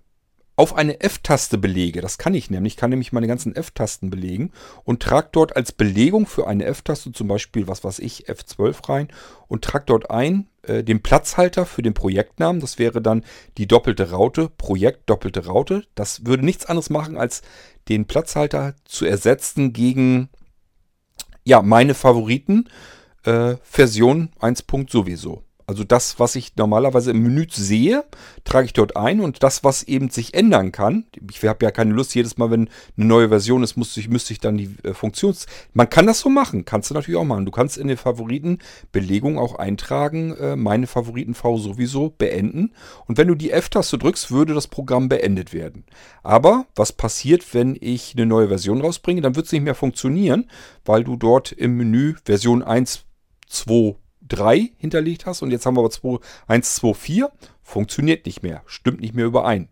auf eine F-Taste belege, das kann ich nämlich, ich kann nämlich meine ganzen F-Tasten belegen und trage dort als Belegung für eine F-Taste zum Beispiel, was weiß ich, F12 rein und trage dort ein äh, den Platzhalter für den Projektnamen. Das wäre dann die doppelte Raute, Projekt doppelte Raute. Das würde nichts anderes machen, als den Platzhalter zu ersetzen gegen ja meine Favoriten äh, Version 1. sowieso. Also das, was ich normalerweise im Menü sehe, trage ich dort ein und das, was eben sich ändern kann, ich habe ja keine Lust, jedes Mal, wenn eine neue Version ist, muss ich, müsste ich dann die äh, Funktions... Man kann das so machen, kannst du natürlich auch machen. Du kannst in den Favoritenbelegung auch eintragen, äh, meine Favoriten V sowieso beenden und wenn du die F-Taste drückst, würde das Programm beendet werden. Aber was passiert, wenn ich eine neue Version rausbringe? Dann wird es nicht mehr funktionieren, weil du dort im Menü Version 1, 2, 3 hinterlegt hast und jetzt haben wir aber 2, 1, 2, 4. Funktioniert nicht mehr, stimmt nicht mehr überein.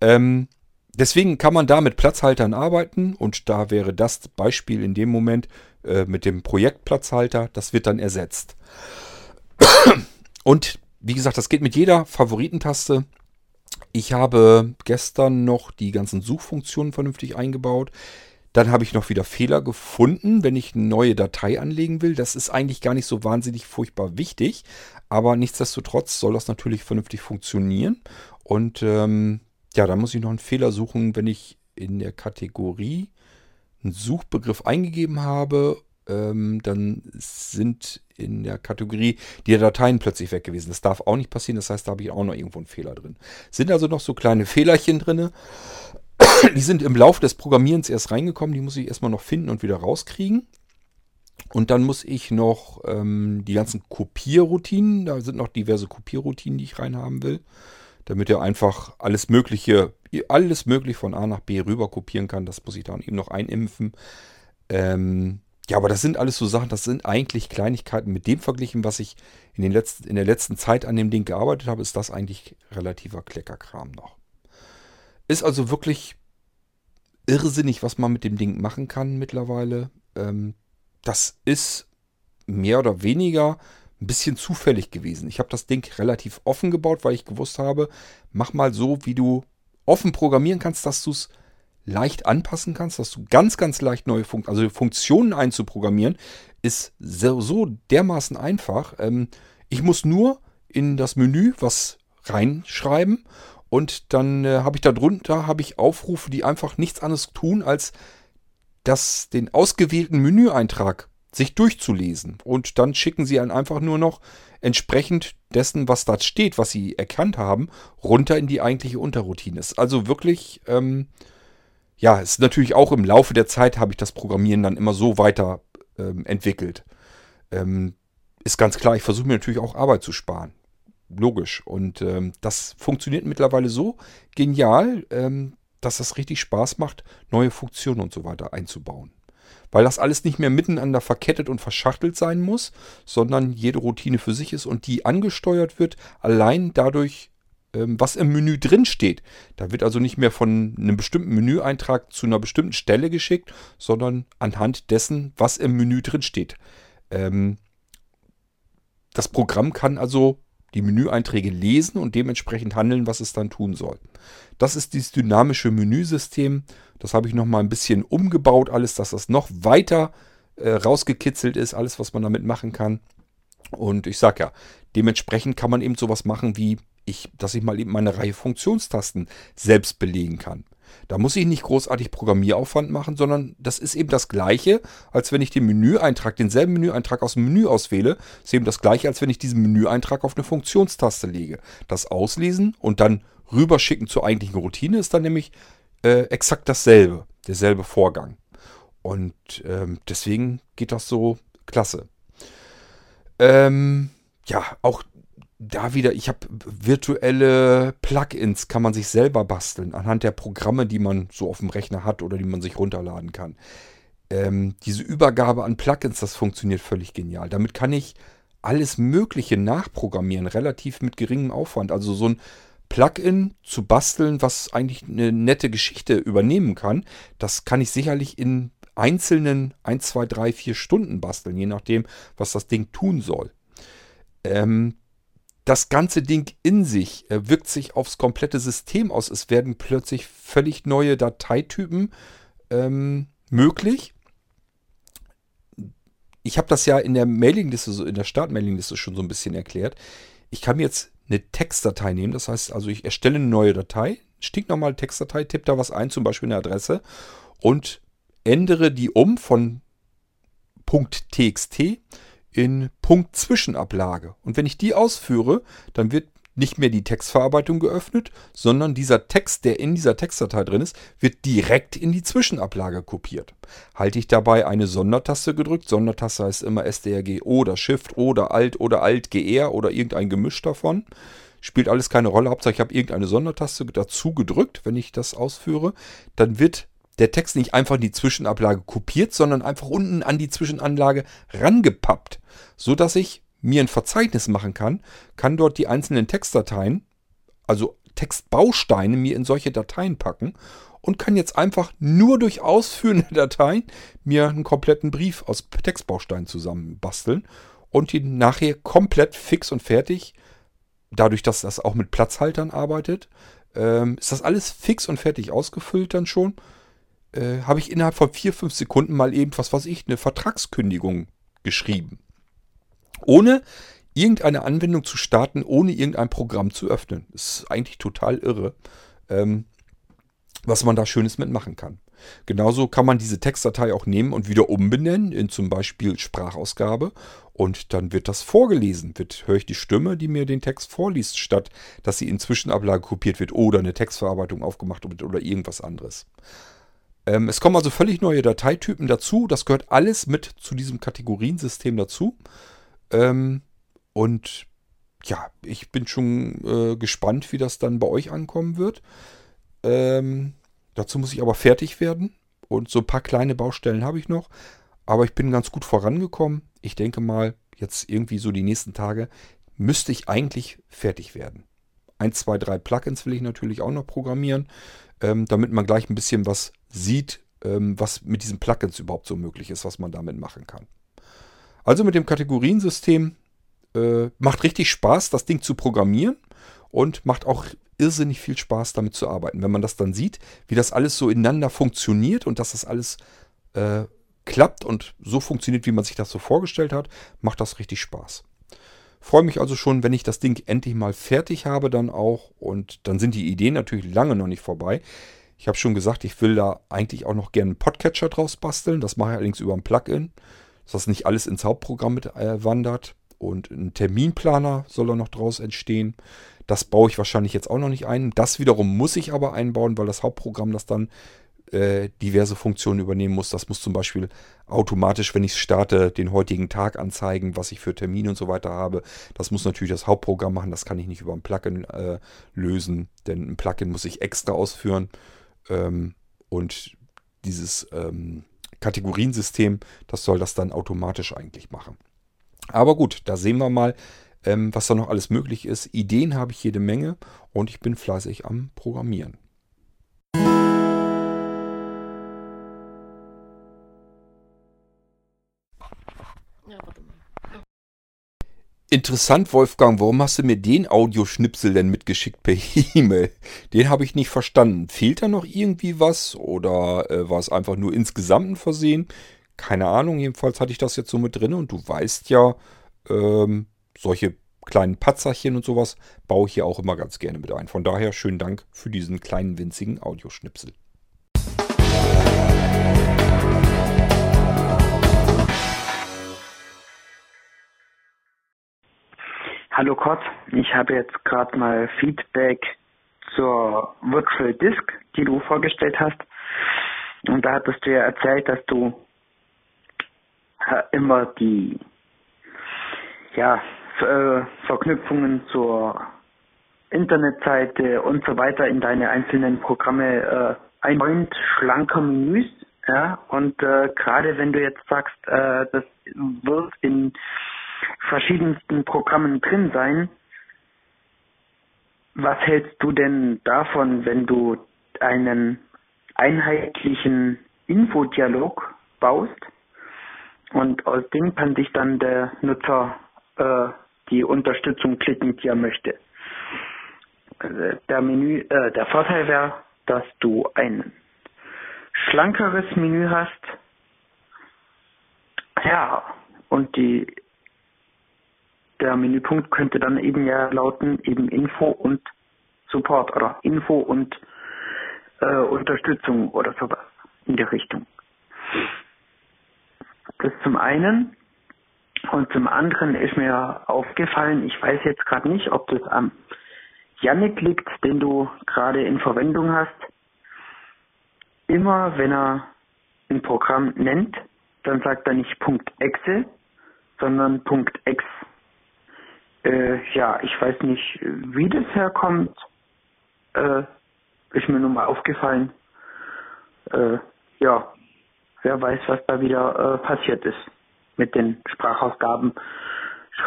Ähm, deswegen kann man da mit Platzhaltern arbeiten und da wäre das Beispiel in dem Moment äh, mit dem Projektplatzhalter, das wird dann ersetzt. Und wie gesagt, das geht mit jeder Favoritentaste. Ich habe gestern noch die ganzen Suchfunktionen vernünftig eingebaut. Dann habe ich noch wieder Fehler gefunden, wenn ich eine neue Datei anlegen will. Das ist eigentlich gar nicht so wahnsinnig furchtbar wichtig, aber nichtsdestotrotz soll das natürlich vernünftig funktionieren. Und ähm, ja, da muss ich noch einen Fehler suchen, wenn ich in der Kategorie einen Suchbegriff eingegeben habe. Ähm, dann sind in der Kategorie die Dateien plötzlich weg gewesen. Das darf auch nicht passieren. Das heißt, da habe ich auch noch irgendwo einen Fehler drin. Sind also noch so kleine Fehlerchen drin. <coughs> Die sind im Laufe des Programmierens erst reingekommen. Die muss ich erstmal noch finden und wieder rauskriegen. Und dann muss ich noch ähm, die ganzen Kopierroutinen, da sind noch diverse Kopierroutinen, die ich reinhaben will, damit er einfach alles Mögliche, alles möglich von A nach B rüber kopieren kann. Das muss ich dann eben noch einimpfen. Ähm, ja, aber das sind alles so Sachen, das sind eigentlich Kleinigkeiten. Mit dem verglichen, was ich in, den letzten, in der letzten Zeit an dem Ding gearbeitet habe, ist das eigentlich relativer Kleckerkram noch. Ist also wirklich irrsinnig, was man mit dem Ding machen kann mittlerweile. Ähm, das ist mehr oder weniger ein bisschen zufällig gewesen. Ich habe das Ding relativ offen gebaut, weil ich gewusst habe, mach mal so, wie du offen programmieren kannst, dass du es leicht anpassen kannst, dass du ganz, ganz leicht neue Funk also Funktionen einzuprogrammieren, ist so, so dermaßen einfach. Ähm, ich muss nur in das Menü was reinschreiben und dann äh, habe ich da drunter habe ich Aufrufe, die einfach nichts anderes tun, als das, den ausgewählten Menüeintrag sich durchzulesen. Und dann schicken sie einen einfach nur noch entsprechend dessen, was da steht, was sie erkannt haben, runter in die eigentliche Unterroutine. Ist also wirklich, ähm, ja, ist natürlich auch im Laufe der Zeit habe ich das Programmieren dann immer so weiter ähm, entwickelt. Ähm, ist ganz klar, ich versuche mir natürlich auch Arbeit zu sparen logisch. Und ähm, das funktioniert mittlerweile so genial, ähm, dass das richtig Spaß macht, neue Funktionen und so weiter einzubauen. weil das alles nicht mehr miteinander verkettet und verschachtelt sein muss, sondern jede Routine für sich ist und die angesteuert wird, allein dadurch, ähm, was im Menü drin steht. Da wird also nicht mehr von einem bestimmten Menüeintrag zu einer bestimmten Stelle geschickt, sondern anhand dessen, was im Menü drin steht. Ähm, das Programm kann also die Menüeinträge lesen und dementsprechend handeln, was es dann tun soll. Das ist dieses dynamische Menüsystem. Das habe ich nochmal ein bisschen umgebaut, alles, dass das noch weiter äh, rausgekitzelt ist, alles, was man damit machen kann. Und ich sage ja, dementsprechend kann man eben sowas machen wie ich, dass ich mal eben meine Reihe Funktionstasten selbst belegen kann. Da muss ich nicht großartig Programmieraufwand machen, sondern das ist eben das gleiche, als wenn ich den Menüeintrag, denselben Menüeintrag aus dem Menü auswähle. Ist eben das gleiche, als wenn ich diesen Menüeintrag auf eine Funktionstaste lege. Das Auslesen und dann rüberschicken zur eigentlichen Routine ist dann nämlich äh, exakt dasselbe, derselbe Vorgang. Und ähm, deswegen geht das so klasse. Ähm, ja, auch da wieder, ich habe virtuelle Plugins, kann man sich selber basteln, anhand der Programme, die man so auf dem Rechner hat oder die man sich runterladen kann. Ähm, diese Übergabe an Plugins, das funktioniert völlig genial. Damit kann ich alles Mögliche nachprogrammieren, relativ mit geringem Aufwand. Also so ein Plugin zu basteln, was eigentlich eine nette Geschichte übernehmen kann, das kann ich sicherlich in einzelnen 1, 2, 3, 4 Stunden basteln, je nachdem, was das Ding tun soll. Ähm, das ganze Ding in sich äh, wirkt sich aufs komplette System aus. Es werden plötzlich völlig neue Dateitypen ähm, möglich. Ich habe das ja in der Mailingliste, so in der Startmailingliste schon so ein bisschen erklärt. Ich kann mir jetzt eine Textdatei nehmen. Das heißt also, ich erstelle eine neue Datei, stinknormale Textdatei, tippe da was ein, zum Beispiel eine Adresse und ändere die um von .txt in Punkt Zwischenablage. Und wenn ich die ausführe, dann wird nicht mehr die Textverarbeitung geöffnet, sondern dieser Text, der in dieser Textdatei drin ist, wird direkt in die Zwischenablage kopiert. Halte ich dabei eine Sondertaste gedrückt, Sondertaste heißt immer SDRG oder Shift oder Alt oder Alt GR oder irgendein Gemisch davon. Spielt alles keine Rolle, Hauptsache ich habe irgendeine Sondertaste dazu gedrückt, wenn ich das ausführe. Dann wird der Text nicht einfach in die Zwischenablage kopiert, sondern einfach unten an die Zwischenanlage rangepappt, so dass ich mir ein Verzeichnis machen kann, kann dort die einzelnen Textdateien, also Textbausteine, mir in solche Dateien packen und kann jetzt einfach nur durch Ausführen der Dateien mir einen kompletten Brief aus Textbausteinen zusammenbasteln und ihn nachher komplett fix und fertig. Dadurch, dass das auch mit Platzhaltern arbeitet, ähm, ist das alles fix und fertig ausgefüllt dann schon. Äh, Habe ich innerhalb von vier, fünf Sekunden mal eben, was weiß ich, eine Vertragskündigung geschrieben ohne irgendeine Anwendung zu starten, ohne irgendein Programm zu öffnen. Das ist eigentlich total irre, ähm, was man da Schönes mitmachen kann. Genauso kann man diese Textdatei auch nehmen und wieder umbenennen in zum Beispiel Sprachausgabe und dann wird das vorgelesen. Wird, höre ich die Stimme, die mir den Text vorliest, statt dass sie in Zwischenablage kopiert wird oder eine Textverarbeitung aufgemacht wird oder irgendwas anderes. Ähm, es kommen also völlig neue Dateitypen dazu. Das gehört alles mit zu diesem Kategoriensystem dazu. Ähm, und ja, ich bin schon äh, gespannt, wie das dann bei euch ankommen wird. Ähm, dazu muss ich aber fertig werden. Und so ein paar kleine Baustellen habe ich noch. Aber ich bin ganz gut vorangekommen. Ich denke mal, jetzt irgendwie so die nächsten Tage müsste ich eigentlich fertig werden. Ein, zwei, drei Plugins will ich natürlich auch noch programmieren, ähm, damit man gleich ein bisschen was sieht, ähm, was mit diesen Plugins überhaupt so möglich ist, was man damit machen kann. Also mit dem Kategoriensystem äh, macht richtig Spaß, das Ding zu programmieren und macht auch irrsinnig viel Spaß, damit zu arbeiten. Wenn man das dann sieht, wie das alles so ineinander funktioniert und dass das alles äh, klappt und so funktioniert, wie man sich das so vorgestellt hat, macht das richtig Spaß. Freue mich also schon, wenn ich das Ding endlich mal fertig habe dann auch und dann sind die Ideen natürlich lange noch nicht vorbei. Ich habe schon gesagt, ich will da eigentlich auch noch gerne einen Podcatcher draus basteln. Das mache ich allerdings über ein Plugin dass das nicht alles ins Hauptprogramm mit äh, wandert. Und ein Terminplaner soll da noch draus entstehen. Das baue ich wahrscheinlich jetzt auch noch nicht ein. Das wiederum muss ich aber einbauen, weil das Hauptprogramm das dann äh, diverse Funktionen übernehmen muss. Das muss zum Beispiel automatisch, wenn ich starte, den heutigen Tag anzeigen, was ich für Termine und so weiter habe. Das muss natürlich das Hauptprogramm machen. Das kann ich nicht über ein Plugin äh, lösen, denn ein Plugin muss ich extra ausführen. Ähm, und dieses ähm, Kategoriensystem, das soll das dann automatisch eigentlich machen. Aber gut, da sehen wir mal, ähm, was da noch alles möglich ist. Ideen habe ich jede Menge und ich bin fleißig am Programmieren. Interessant, Wolfgang, warum hast du mir den Audioschnipsel denn mitgeschickt per <laughs> E-Mail? Den habe ich nicht verstanden. Fehlt da noch irgendwie was oder äh, war es einfach nur insgesamt ein Versehen? Keine Ahnung, jedenfalls hatte ich das jetzt so mit drin und du weißt ja, ähm, solche kleinen Patzerchen und sowas baue ich hier auch immer ganz gerne mit ein. Von daher schönen Dank für diesen kleinen winzigen Audioschnipsel. Hallo Kurt, ich habe jetzt gerade mal Feedback zur Virtual Disk, die du vorgestellt hast. Und da hattest du ja erzählt, dass du immer die ja, äh, Verknüpfungen zur Internetseite und so weiter in deine einzelnen Programme äh, einbringt, schlanker Menüs. Ja, und äh, gerade wenn du jetzt sagst, äh, das wird in verschiedensten Programmen drin sein. Was hältst du denn davon, wenn du einen einheitlichen Infodialog baust und aus dem kann sich dann der Nutzer äh, die Unterstützung klicken, die er möchte. Also der Menü, äh, der Vorteil wäre, dass du ein schlankeres Menü hast. Ja, und die der Menüpunkt könnte dann eben ja lauten, eben Info und Support oder Info und äh, Unterstützung oder sowas in der Richtung. Das zum einen. Und zum anderen ist mir aufgefallen, ich weiß jetzt gerade nicht, ob das am Yannick liegt, den du gerade in Verwendung hast. Immer wenn er ein Programm nennt, dann sagt er nicht .exe, sondern .ex äh, ja, ich weiß nicht, wie das herkommt. Äh, ist mir nur mal aufgefallen. Äh, ja, wer weiß, was da wieder äh, passiert ist mit den Sprachausgaben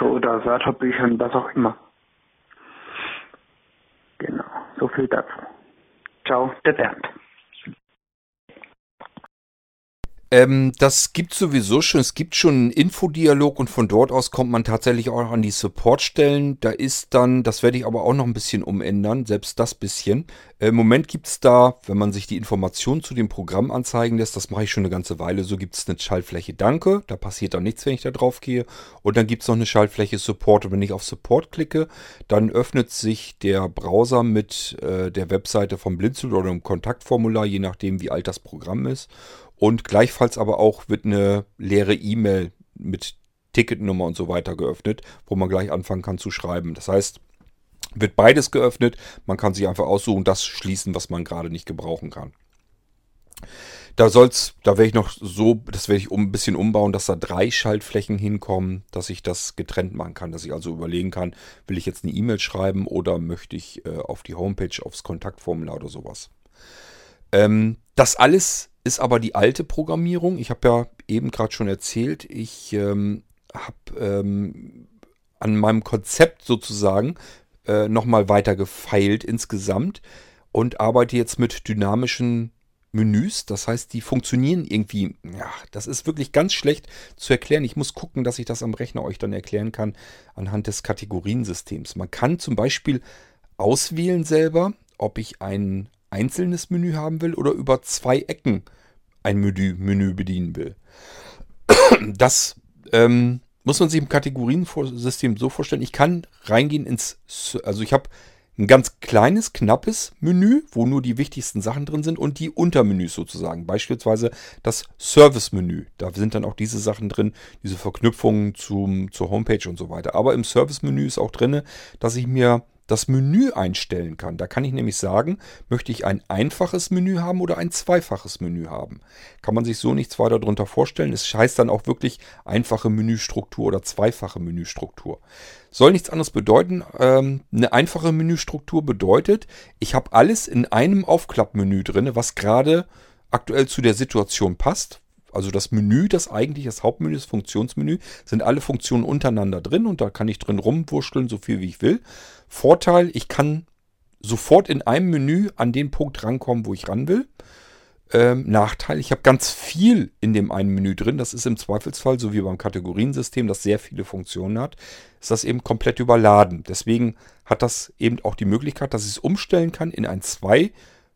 oder Wörterbüchern, was auch immer. Genau, so viel dazu. Ciao, der Bernd. Ähm, das gibt sowieso schon. Es gibt schon einen Infodialog und von dort aus kommt man tatsächlich auch an die Supportstellen. Da ist dann, das werde ich aber auch noch ein bisschen umändern, selbst das bisschen. Äh, Im Moment gibt es da, wenn man sich die Informationen zu dem Programm anzeigen lässt, das mache ich schon eine ganze Weile, so gibt es eine Schaltfläche Danke. Da passiert dann nichts, wenn ich da drauf gehe. Und dann gibt es noch eine Schaltfläche Support. Und wenn ich auf Support klicke, dann öffnet sich der Browser mit äh, der Webseite vom Blinzeln oder einem Kontaktformular, je nachdem wie alt das Programm ist. Und gleichfalls aber auch wird eine leere E-Mail mit Ticketnummer und so weiter geöffnet, wo man gleich anfangen kann zu schreiben. Das heißt, wird beides geöffnet. Man kann sich einfach aussuchen, das schließen, was man gerade nicht gebrauchen kann. Da soll's, da werde ich noch so, das werde ich um, ein bisschen umbauen, dass da drei Schaltflächen hinkommen, dass ich das getrennt machen kann, dass ich also überlegen kann, will ich jetzt eine E-Mail schreiben oder möchte ich äh, auf die Homepage, aufs Kontaktformular oder sowas. Ähm, das alles ist aber die alte Programmierung. Ich habe ja eben gerade schon erzählt, ich ähm, habe ähm, an meinem Konzept sozusagen äh, nochmal weiter gefeilt insgesamt und arbeite jetzt mit dynamischen Menüs. Das heißt, die funktionieren irgendwie, ja, das ist wirklich ganz schlecht zu erklären. Ich muss gucken, dass ich das am Rechner euch dann erklären kann anhand des Kategoriensystems. Man kann zum Beispiel auswählen selber, ob ich einen einzelnes Menü haben will oder über zwei Ecken ein Menü, Menü bedienen will. Das ähm, muss man sich im Kategoriensystem so vorstellen. Ich kann reingehen ins, also ich habe ein ganz kleines, knappes Menü, wo nur die wichtigsten Sachen drin sind und die Untermenüs sozusagen. Beispielsweise das Service-Menü. Da sind dann auch diese Sachen drin, diese Verknüpfungen zum, zur Homepage und so weiter. Aber im Service-Menü ist auch drin, dass ich mir das Menü einstellen kann. Da kann ich nämlich sagen, möchte ich ein einfaches Menü haben oder ein zweifaches Menü haben. Kann man sich so nichts weiter darunter vorstellen. Es heißt dann auch wirklich einfache Menüstruktur oder zweifache Menüstruktur. Soll nichts anderes bedeuten. Ähm, eine einfache Menüstruktur bedeutet, ich habe alles in einem Aufklappmenü drin, was gerade aktuell zu der Situation passt. Also das Menü, das eigentlich das Hauptmenü, das Funktionsmenü, sind alle Funktionen untereinander drin und da kann ich drin rumwurschteln, so viel wie ich will. Vorteil, ich kann sofort in einem Menü an den Punkt rankommen, wo ich ran will. Ähm, Nachteil, ich habe ganz viel in dem einen Menü drin. Das ist im Zweifelsfall, so wie beim Kategoriensystem, das sehr viele Funktionen hat, ist das eben komplett überladen. Deswegen hat das eben auch die Möglichkeit, dass ich es umstellen kann in ein zwei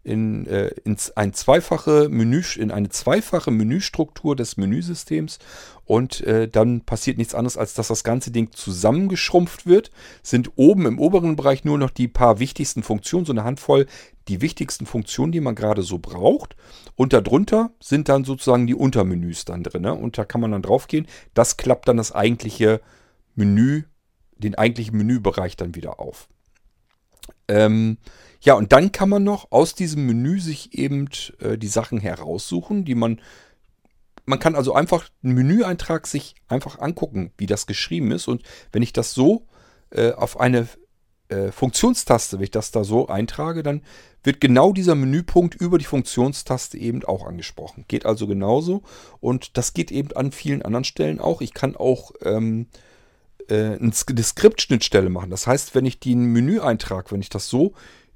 in, äh, ins ein zweifache Menü, in eine zweifache Menüstruktur des Menüsystems und äh, dann passiert nichts anderes, als dass das ganze Ding zusammengeschrumpft wird. Sind oben im oberen Bereich nur noch die paar wichtigsten Funktionen, so eine Handvoll die wichtigsten Funktionen, die man gerade so braucht. Und darunter sind dann sozusagen die Untermenüs dann drin. Ne? Und da kann man dann drauf gehen. Das klappt dann das eigentliche Menü, den eigentlichen Menübereich dann wieder auf. Ähm, ja, und dann kann man noch aus diesem Menü sich eben äh, die Sachen heraussuchen, die man. Man kann also einfach einen Menüeintrag sich einfach angucken, wie das geschrieben ist. Und wenn ich das so äh, auf eine äh, Funktionstaste, wenn ich das da so eintrage, dann wird genau dieser Menüpunkt über die Funktionstaste eben auch angesprochen. Geht also genauso. Und das geht eben an vielen anderen Stellen auch. Ich kann auch ähm, äh, eine Skriptschnittstelle machen. Das heißt, wenn ich den Menüeintrag, wenn ich das so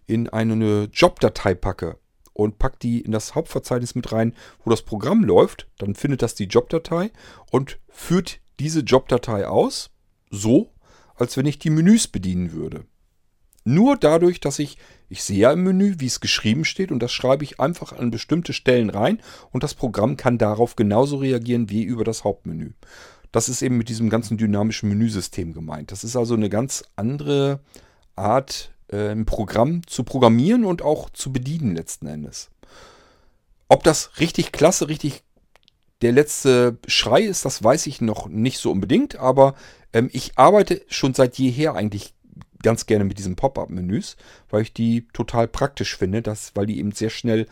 in eine Jobdatei packe und packe die in das Hauptverzeichnis mit rein, wo das Programm läuft, dann findet das die Jobdatei und führt diese Jobdatei aus, so als wenn ich die Menüs bedienen würde. Nur dadurch, dass ich, ich sehe ja im Menü, wie es geschrieben steht und das schreibe ich einfach an bestimmte Stellen rein und das Programm kann darauf genauso reagieren wie über das Hauptmenü. Das ist eben mit diesem ganzen dynamischen Menüsystem gemeint. Das ist also eine ganz andere Art, äh, ein Programm zu programmieren und auch zu bedienen letzten Endes. Ob das richtig klasse, richtig der letzte Schrei ist, das weiß ich noch nicht so unbedingt, aber ähm, ich arbeite schon seit jeher eigentlich ganz gerne mit diesen Pop-up-Menüs, weil ich die total praktisch finde, dass, weil die eben sehr schnell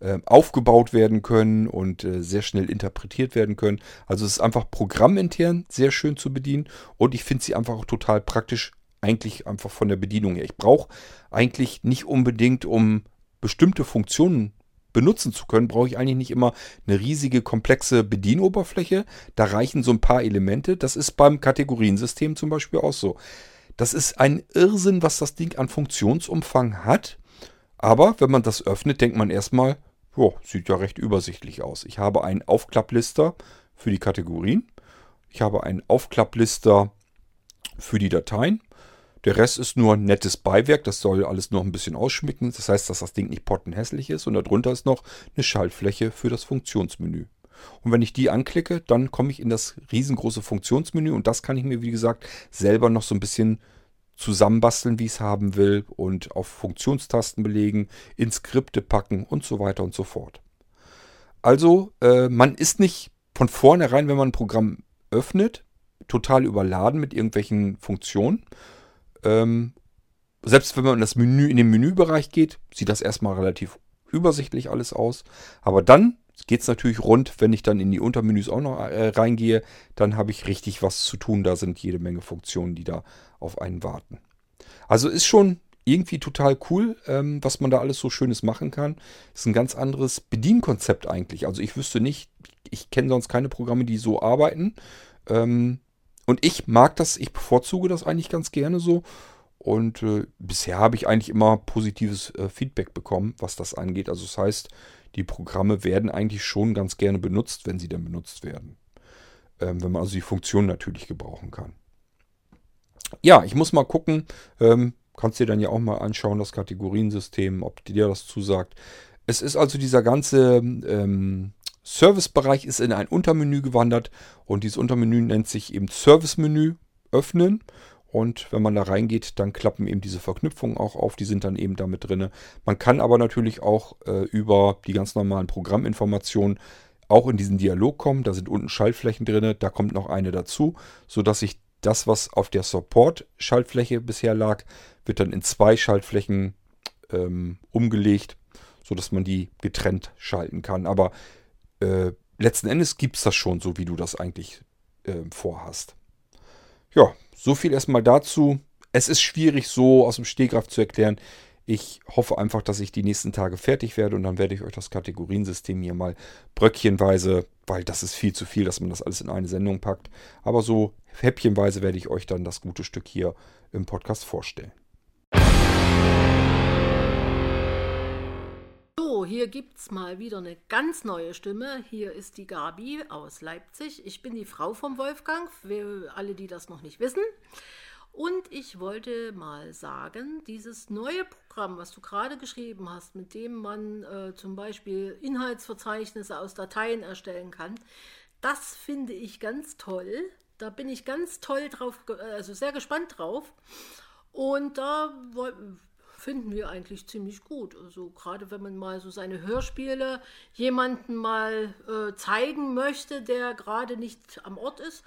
äh, aufgebaut werden können und äh, sehr schnell interpretiert werden können. Also es ist einfach programmintern sehr schön zu bedienen und ich finde sie einfach auch total praktisch eigentlich einfach von der Bedienung her. Ich brauche eigentlich nicht unbedingt, um bestimmte Funktionen benutzen zu können, brauche ich eigentlich nicht immer eine riesige, komplexe Bedienoberfläche. Da reichen so ein paar Elemente. Das ist beim Kategoriensystem zum Beispiel auch so. Das ist ein Irrsinn, was das Ding an Funktionsumfang hat. Aber wenn man das öffnet, denkt man erstmal, jo, sieht ja recht übersichtlich aus. Ich habe einen Aufklapplister für die Kategorien. Ich habe einen Aufklapplister für die Dateien. Der Rest ist nur nettes Beiwerk, das soll alles noch ein bisschen ausschmücken. Das heißt, dass das Ding nicht pottenhässlich ist und darunter ist noch eine Schaltfläche für das Funktionsmenü. Und wenn ich die anklicke, dann komme ich in das riesengroße Funktionsmenü und das kann ich mir, wie gesagt, selber noch so ein bisschen zusammenbasteln, wie ich es haben will und auf Funktionstasten belegen, in Skripte packen und so weiter und so fort. Also, äh, man ist nicht von vornherein, wenn man ein Programm öffnet, total überladen mit irgendwelchen Funktionen, ähm, selbst wenn man in das Menü, in den Menübereich geht, sieht das erstmal relativ übersichtlich alles aus. Aber dann geht es natürlich rund, wenn ich dann in die Untermenüs auch noch äh, reingehe, dann habe ich richtig was zu tun. Da sind jede Menge Funktionen, die da auf einen warten. Also ist schon irgendwie total cool, ähm, was man da alles so Schönes machen kann. Ist ein ganz anderes Bedienkonzept eigentlich. Also ich wüsste nicht, ich kenne sonst keine Programme, die so arbeiten. Ähm, und ich mag das, ich bevorzuge das eigentlich ganz gerne so. Und äh, bisher habe ich eigentlich immer positives äh, Feedback bekommen, was das angeht. Also das heißt, die Programme werden eigentlich schon ganz gerne benutzt, wenn sie denn benutzt werden. Ähm, wenn man also die Funktion natürlich gebrauchen kann. Ja, ich muss mal gucken. Ähm, kannst dir dann ja auch mal anschauen, das Kategoriensystem, ob dir das zusagt. Es ist also dieser ganze ähm, Servicebereich ist in ein Untermenü gewandert und dieses Untermenü nennt sich eben Servicemenü öffnen. Und wenn man da reingeht, dann klappen eben diese Verknüpfungen auch auf, die sind dann eben damit drin. Man kann aber natürlich auch äh, über die ganz normalen Programminformationen auch in diesen Dialog kommen. Da sind unten Schaltflächen drin, da kommt noch eine dazu, sodass ich das, was auf der Support-Schaltfläche bisher lag, wird dann in zwei Schaltflächen ähm, umgelegt, sodass man die getrennt schalten kann. Aber äh, letzten Endes gibt es das schon, so wie du das eigentlich äh, vorhast. Ja, so viel erstmal dazu. Es ist schwierig so aus dem Stegreif zu erklären. Ich hoffe einfach, dass ich die nächsten Tage fertig werde und dann werde ich euch das Kategoriensystem hier mal bröckchenweise, weil das ist viel zu viel, dass man das alles in eine Sendung packt. Aber so häppchenweise werde ich euch dann das gute Stück hier im Podcast vorstellen. Hier gibt es mal wieder eine ganz neue Stimme. Hier ist die Gabi aus Leipzig. Ich bin die Frau vom Wolfgang, für alle, die das noch nicht wissen. Und ich wollte mal sagen, dieses neue Programm, was du gerade geschrieben hast, mit dem man äh, zum Beispiel Inhaltsverzeichnisse aus Dateien erstellen kann, das finde ich ganz toll. Da bin ich ganz toll drauf, also sehr gespannt drauf. Und da finden wir eigentlich ziemlich gut. Also gerade wenn man mal so seine Hörspiele jemanden mal äh, zeigen möchte, der gerade nicht am Ort ist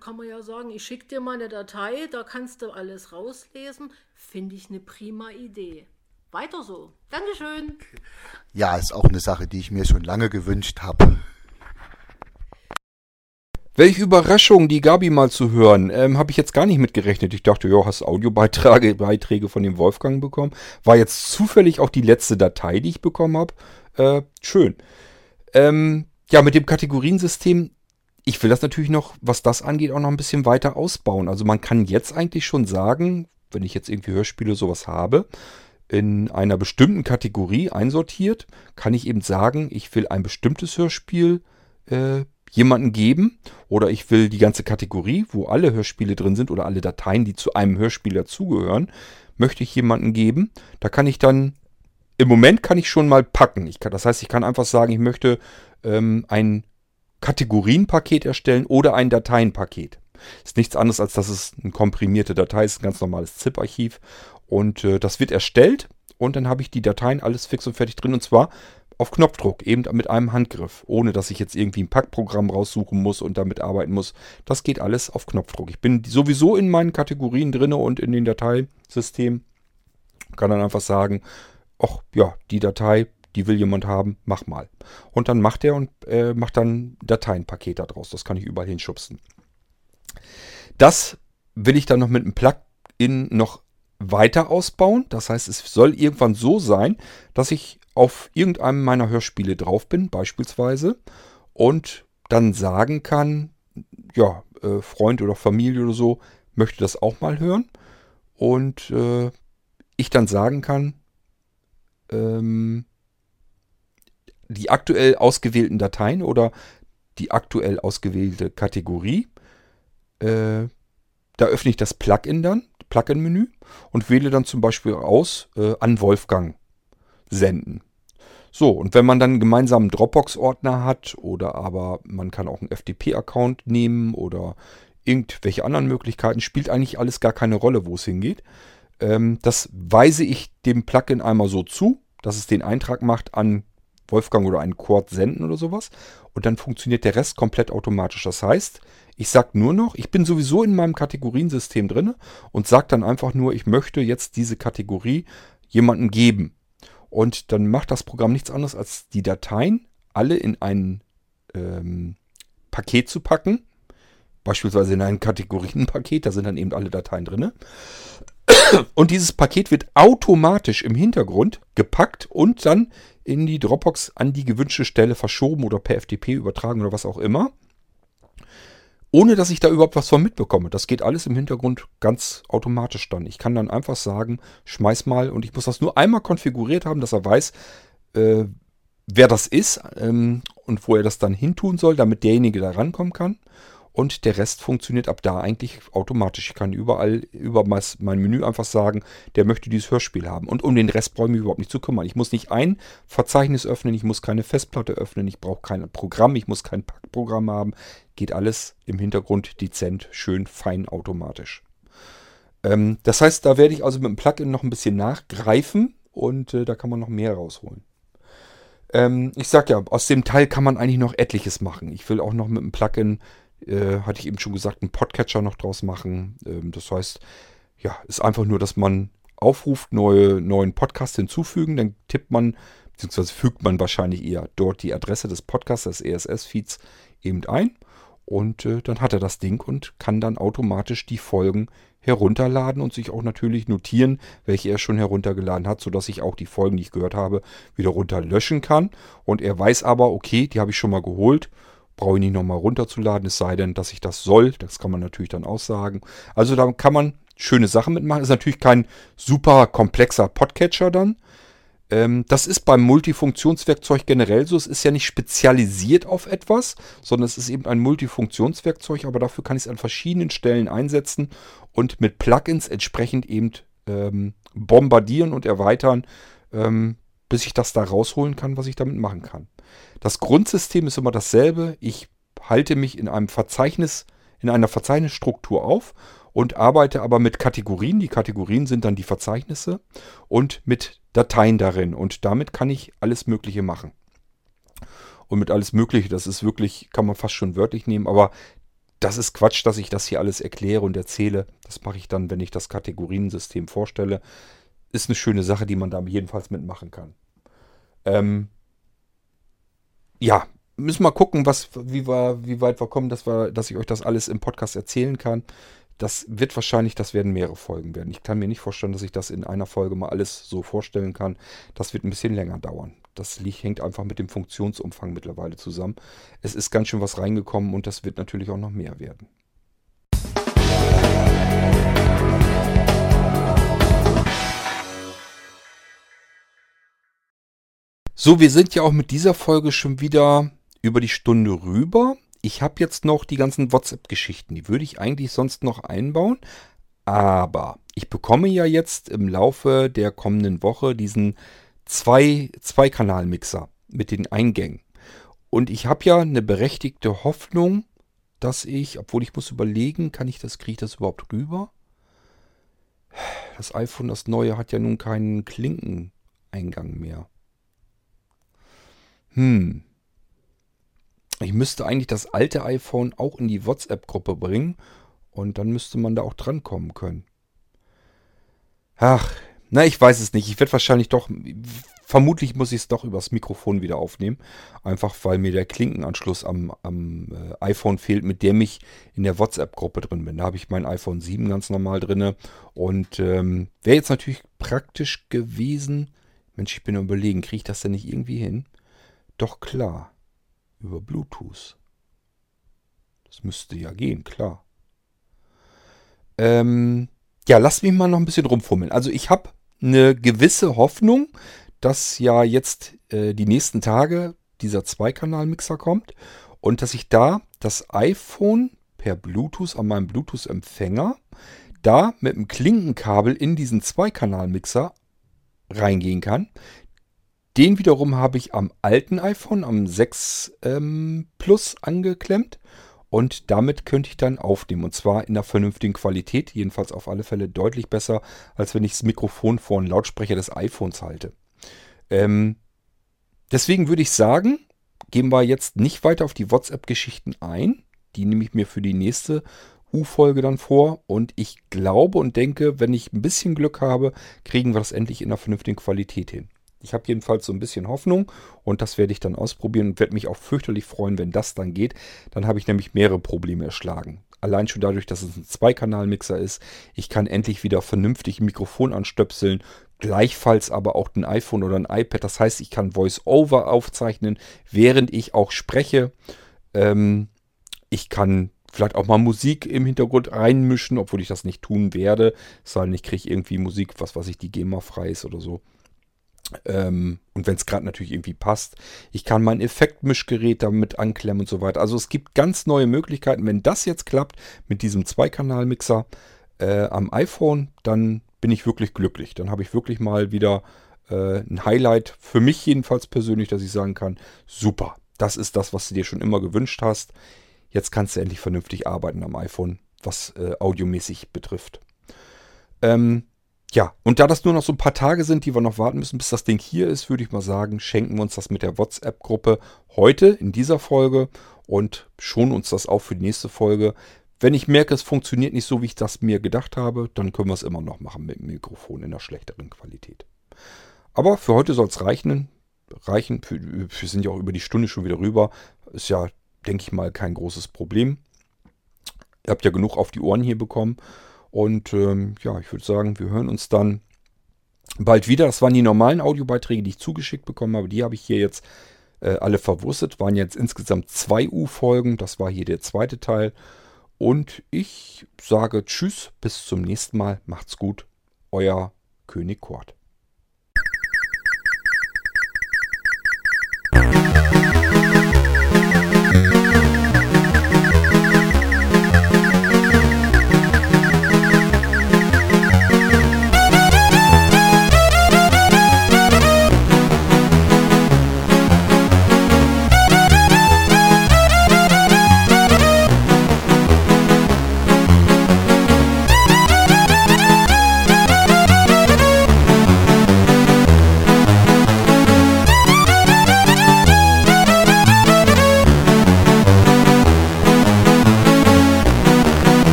kann man ja sagen, ich schicke dir mal eine Datei, da kannst du alles rauslesen. Finde ich eine prima Idee. Weiter so. Dankeschön. Ja, ist auch eine Sache, die ich mir schon lange gewünscht habe. Welche Überraschung, die Gabi mal zu hören. Ähm, Habe ich jetzt gar nicht mitgerechnet. Ich dachte, ja, hast Audiobeiträge <laughs> Beiträge von dem Wolfgang bekommen. War jetzt zufällig auch die letzte Datei, die ich bekommen habe. Äh, schön. Ähm, ja, mit dem Kategoriensystem ich will das natürlich noch, was das angeht, auch noch ein bisschen weiter ausbauen. Also man kann jetzt eigentlich schon sagen, wenn ich jetzt irgendwie Hörspiele sowas habe, in einer bestimmten Kategorie einsortiert, kann ich eben sagen, ich will ein bestimmtes Hörspiel äh, jemanden geben oder ich will die ganze Kategorie, wo alle Hörspiele drin sind oder alle Dateien, die zu einem Hörspiel dazugehören, möchte ich jemanden geben. Da kann ich dann, im Moment kann ich schon mal packen. Kann, das heißt, ich kann einfach sagen, ich möchte ähm, ein Kategorienpaket erstellen oder ein Dateienpaket. Ist nichts anderes, als dass es eine komprimierte Datei ist, ein ganz normales ZIP-Archiv. Und äh, das wird erstellt und dann habe ich die Dateien alles fix und fertig drin und zwar auf Knopfdruck, eben mit einem Handgriff, ohne dass ich jetzt irgendwie ein Packprogramm raussuchen muss und damit arbeiten muss. Das geht alles auf Knopfdruck. Ich bin sowieso in meinen Kategorien drin und in den Dateisystemen. Kann dann einfach sagen, ach ja, die Datei die will jemand haben, mach mal. Und dann macht er und äh, macht dann Dateienpaket daraus. Das kann ich überall hinschubsen. Das will ich dann noch mit einem Plugin noch weiter ausbauen. Das heißt, es soll irgendwann so sein, dass ich auf irgendeinem meiner Hörspiele drauf bin, beispielsweise, und dann sagen kann, ja, äh, Freund oder Familie oder so möchte das auch mal hören. Und äh, ich dann sagen kann, ähm, die aktuell ausgewählten Dateien oder die aktuell ausgewählte Kategorie. Äh, da öffne ich das Plugin dann, Plugin-Menü und wähle dann zum Beispiel aus äh, an Wolfgang senden. So, und wenn man dann einen gemeinsamen Dropbox-Ordner hat oder aber man kann auch einen FTP-Account nehmen oder irgendwelche anderen Möglichkeiten, spielt eigentlich alles gar keine Rolle, wo es hingeht. Ähm, das weise ich dem Plugin einmal so zu, dass es den Eintrag macht an Wolfgang oder einen Quad senden oder sowas. Und dann funktioniert der Rest komplett automatisch. Das heißt, ich sage nur noch, ich bin sowieso in meinem Kategoriensystem drin und sage dann einfach nur, ich möchte jetzt diese Kategorie jemandem geben. Und dann macht das Programm nichts anderes, als die Dateien alle in ein ähm, Paket zu packen. Beispielsweise in ein Kategorienpaket, da sind dann eben alle Dateien drin. Und dieses Paket wird automatisch im Hintergrund gepackt und dann in die Dropbox an die gewünschte Stelle verschoben oder per FTP übertragen oder was auch immer. Ohne dass ich da überhaupt was von mitbekomme. Das geht alles im Hintergrund ganz automatisch dann. Ich kann dann einfach sagen, schmeiß mal und ich muss das nur einmal konfiguriert haben, dass er weiß, äh, wer das ist ähm, und wo er das dann hintun soll, damit derjenige da rankommen kann und der Rest funktioniert ab da eigentlich automatisch. Ich kann überall über mein Menü einfach sagen, der möchte dieses Hörspiel haben. Und um den Rest brauche ich mich überhaupt nicht zu kümmern. Ich muss nicht ein Verzeichnis öffnen, ich muss keine Festplatte öffnen, ich brauche kein Programm, ich muss kein Packprogramm haben. Geht alles im Hintergrund dezent, schön, fein, automatisch. Ähm, das heißt, da werde ich also mit dem Plugin noch ein bisschen nachgreifen und äh, da kann man noch mehr rausholen. Ähm, ich sag ja, aus dem Teil kann man eigentlich noch etliches machen. Ich will auch noch mit dem Plugin äh, hatte ich eben schon gesagt, einen Podcatcher noch draus machen. Ähm, das heißt, ja, ist einfach nur, dass man aufruft, neue, neuen Podcast hinzufügen, dann tippt man, beziehungsweise fügt man wahrscheinlich eher dort die Adresse des Podcasts, des ESS-Feeds eben ein. Und äh, dann hat er das Ding und kann dann automatisch die Folgen herunterladen und sich auch natürlich notieren, welche er schon heruntergeladen hat, sodass ich auch die Folgen, die ich gehört habe, wieder runterlöschen kann. Und er weiß aber, okay, die habe ich schon mal geholt, brauche ich nicht nochmal runterzuladen, es sei denn, dass ich das soll. Das kann man natürlich dann aussagen. Also da kann man schöne Sachen mitmachen. Ist natürlich kein super komplexer Podcatcher dann, das ist beim Multifunktionswerkzeug generell so. Es ist ja nicht spezialisiert auf etwas, sondern es ist eben ein Multifunktionswerkzeug, aber dafür kann ich es an verschiedenen Stellen einsetzen und mit Plugins entsprechend eben ähm, bombardieren und erweitern, ähm, bis ich das da rausholen kann, was ich damit machen kann. Das Grundsystem ist immer dasselbe. Ich halte mich in einem Verzeichnis, in einer Verzeichnisstruktur auf und arbeite aber mit Kategorien. Die Kategorien sind dann die Verzeichnisse und mit Dateien darin. Und damit kann ich alles Mögliche machen. Und mit alles Mögliche, das ist wirklich, kann man fast schon wörtlich nehmen, aber das ist Quatsch, dass ich das hier alles erkläre und erzähle. Das mache ich dann, wenn ich das Kategoriensystem vorstelle. Ist eine schöne Sache, die man da jedenfalls mitmachen kann. Ähm, ja, müssen wir gucken, was, wie, wir, wie weit wir kommen, dass, wir, dass ich euch das alles im Podcast erzählen kann. Das wird wahrscheinlich, das werden mehrere Folgen werden. Ich kann mir nicht vorstellen, dass ich das in einer Folge mal alles so vorstellen kann. Das wird ein bisschen länger dauern. Das hängt einfach mit dem Funktionsumfang mittlerweile zusammen. Es ist ganz schön was reingekommen und das wird natürlich auch noch mehr werden. So, wir sind ja auch mit dieser Folge schon wieder über die Stunde rüber. Ich habe jetzt noch die ganzen WhatsApp-Geschichten, die würde ich eigentlich sonst noch einbauen. Aber ich bekomme ja jetzt im Laufe der kommenden Woche diesen zwei, Zwei-Kanal-Mixer mit den Eingängen. Und ich habe ja eine berechtigte Hoffnung, dass ich, obwohl ich muss überlegen, kann ich das, kriege ich das überhaupt rüber? Das iPhone, das neue, hat ja nun keinen Klinkeneingang mehr. Hm. Ich müsste eigentlich das alte iPhone auch in die WhatsApp-Gruppe bringen und dann müsste man da auch drankommen können. Ach, na, ich weiß es nicht. Ich werde wahrscheinlich doch, vermutlich muss ich es doch übers Mikrofon wieder aufnehmen. Einfach weil mir der Klinkenanschluss am, am äh, iPhone fehlt, mit dem ich in der WhatsApp-Gruppe drin bin. Da habe ich mein iPhone 7 ganz normal drin. Und ähm, wäre jetzt natürlich praktisch gewesen. Mensch, ich bin überlegen, kriege ich das denn nicht irgendwie hin? Doch klar über Bluetooth. Das müsste ja gehen, klar. Ähm, ja, lass mich mal noch ein bisschen rumfummeln. Also ich habe eine gewisse Hoffnung, dass ja jetzt äh, die nächsten Tage dieser Zweikanal-Mixer kommt und dass ich da das iPhone per Bluetooth an meinem Bluetooth-Empfänger da mit dem Klinkenkabel in diesen Zweikanal-Mixer reingehen kann. Den wiederum habe ich am alten iPhone, am 6 ähm, Plus angeklemmt. Und damit könnte ich dann aufnehmen. Und zwar in einer vernünftigen Qualität. Jedenfalls auf alle Fälle deutlich besser, als wenn ich das Mikrofon vor einen Lautsprecher des iPhones halte. Ähm, deswegen würde ich sagen, gehen wir jetzt nicht weiter auf die WhatsApp-Geschichten ein. Die nehme ich mir für die nächste U-Folge dann vor. Und ich glaube und denke, wenn ich ein bisschen Glück habe, kriegen wir das endlich in einer vernünftigen Qualität hin. Ich habe jedenfalls so ein bisschen Hoffnung und das werde ich dann ausprobieren und werde mich auch fürchterlich freuen, wenn das dann geht. Dann habe ich nämlich mehrere Probleme erschlagen. Allein schon dadurch, dass es ein Zweikanal-Mixer ist. Ich kann endlich wieder vernünftig ein Mikrofon anstöpseln. Gleichfalls aber auch ein iPhone oder ein iPad. Das heißt, ich kann Voice-Over aufzeichnen, während ich auch spreche. Ähm, ich kann vielleicht auch mal Musik im Hintergrund reinmischen, obwohl ich das nicht tun werde. Es sei denn, ich kriege irgendwie Musik, was weiß ich, die GEMA frei ist oder so. Ähm, und wenn es gerade natürlich irgendwie passt. Ich kann mein Effektmischgerät damit anklemmen und so weiter. Also es gibt ganz neue Möglichkeiten. Wenn das jetzt klappt mit diesem Zweikanal-Mixer äh, am iPhone, dann bin ich wirklich glücklich. Dann habe ich wirklich mal wieder äh, ein Highlight für mich jedenfalls persönlich, dass ich sagen kann, super, das ist das, was du dir schon immer gewünscht hast. Jetzt kannst du endlich vernünftig arbeiten am iPhone, was äh, audiomäßig betrifft. Ähm, ja, und da das nur noch so ein paar Tage sind, die wir noch warten müssen, bis das Ding hier ist, würde ich mal sagen, schenken wir uns das mit der WhatsApp-Gruppe heute in dieser Folge und schonen uns das auch für die nächste Folge. Wenn ich merke, es funktioniert nicht so, wie ich das mir gedacht habe, dann können wir es immer noch machen mit dem Mikrofon in der schlechteren Qualität. Aber für heute soll es reichen. Reichen, wir sind ja auch über die Stunde schon wieder rüber. Ist ja denke ich mal, kein großes Problem. Ihr habt ja genug auf die Ohren hier bekommen. Und ähm, ja, ich würde sagen, wir hören uns dann bald wieder. Das waren die normalen Audiobeiträge, die ich zugeschickt bekommen habe. Die habe ich hier jetzt äh, alle verwurstet. Waren jetzt insgesamt zwei U-Folgen. Das war hier der zweite Teil. Und ich sage Tschüss, bis zum nächsten Mal. Macht's gut. Euer König Kort.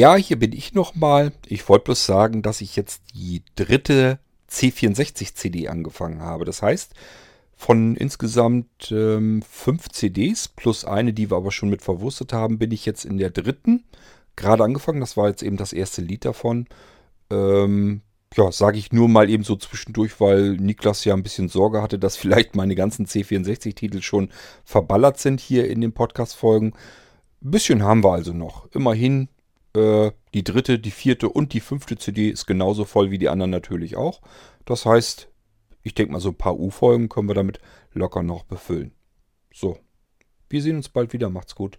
Ja, hier bin ich nochmal. Ich wollte bloß sagen, dass ich jetzt die dritte C64-CD angefangen habe. Das heißt, von insgesamt ähm, fünf CDs plus eine, die wir aber schon mit verwurstet haben, bin ich jetzt in der dritten. Gerade angefangen, das war jetzt eben das erste Lied davon. Ähm, ja, sage ich nur mal eben so zwischendurch, weil Niklas ja ein bisschen Sorge hatte, dass vielleicht meine ganzen C64-Titel schon verballert sind hier in den Podcast-Folgen. Bisschen haben wir also noch. Immerhin äh, die dritte, die vierte und die fünfte CD ist genauso voll wie die anderen natürlich auch. Das heißt, ich denke mal, so ein paar U-Folgen können wir damit locker noch befüllen. So, wir sehen uns bald wieder. Macht's gut.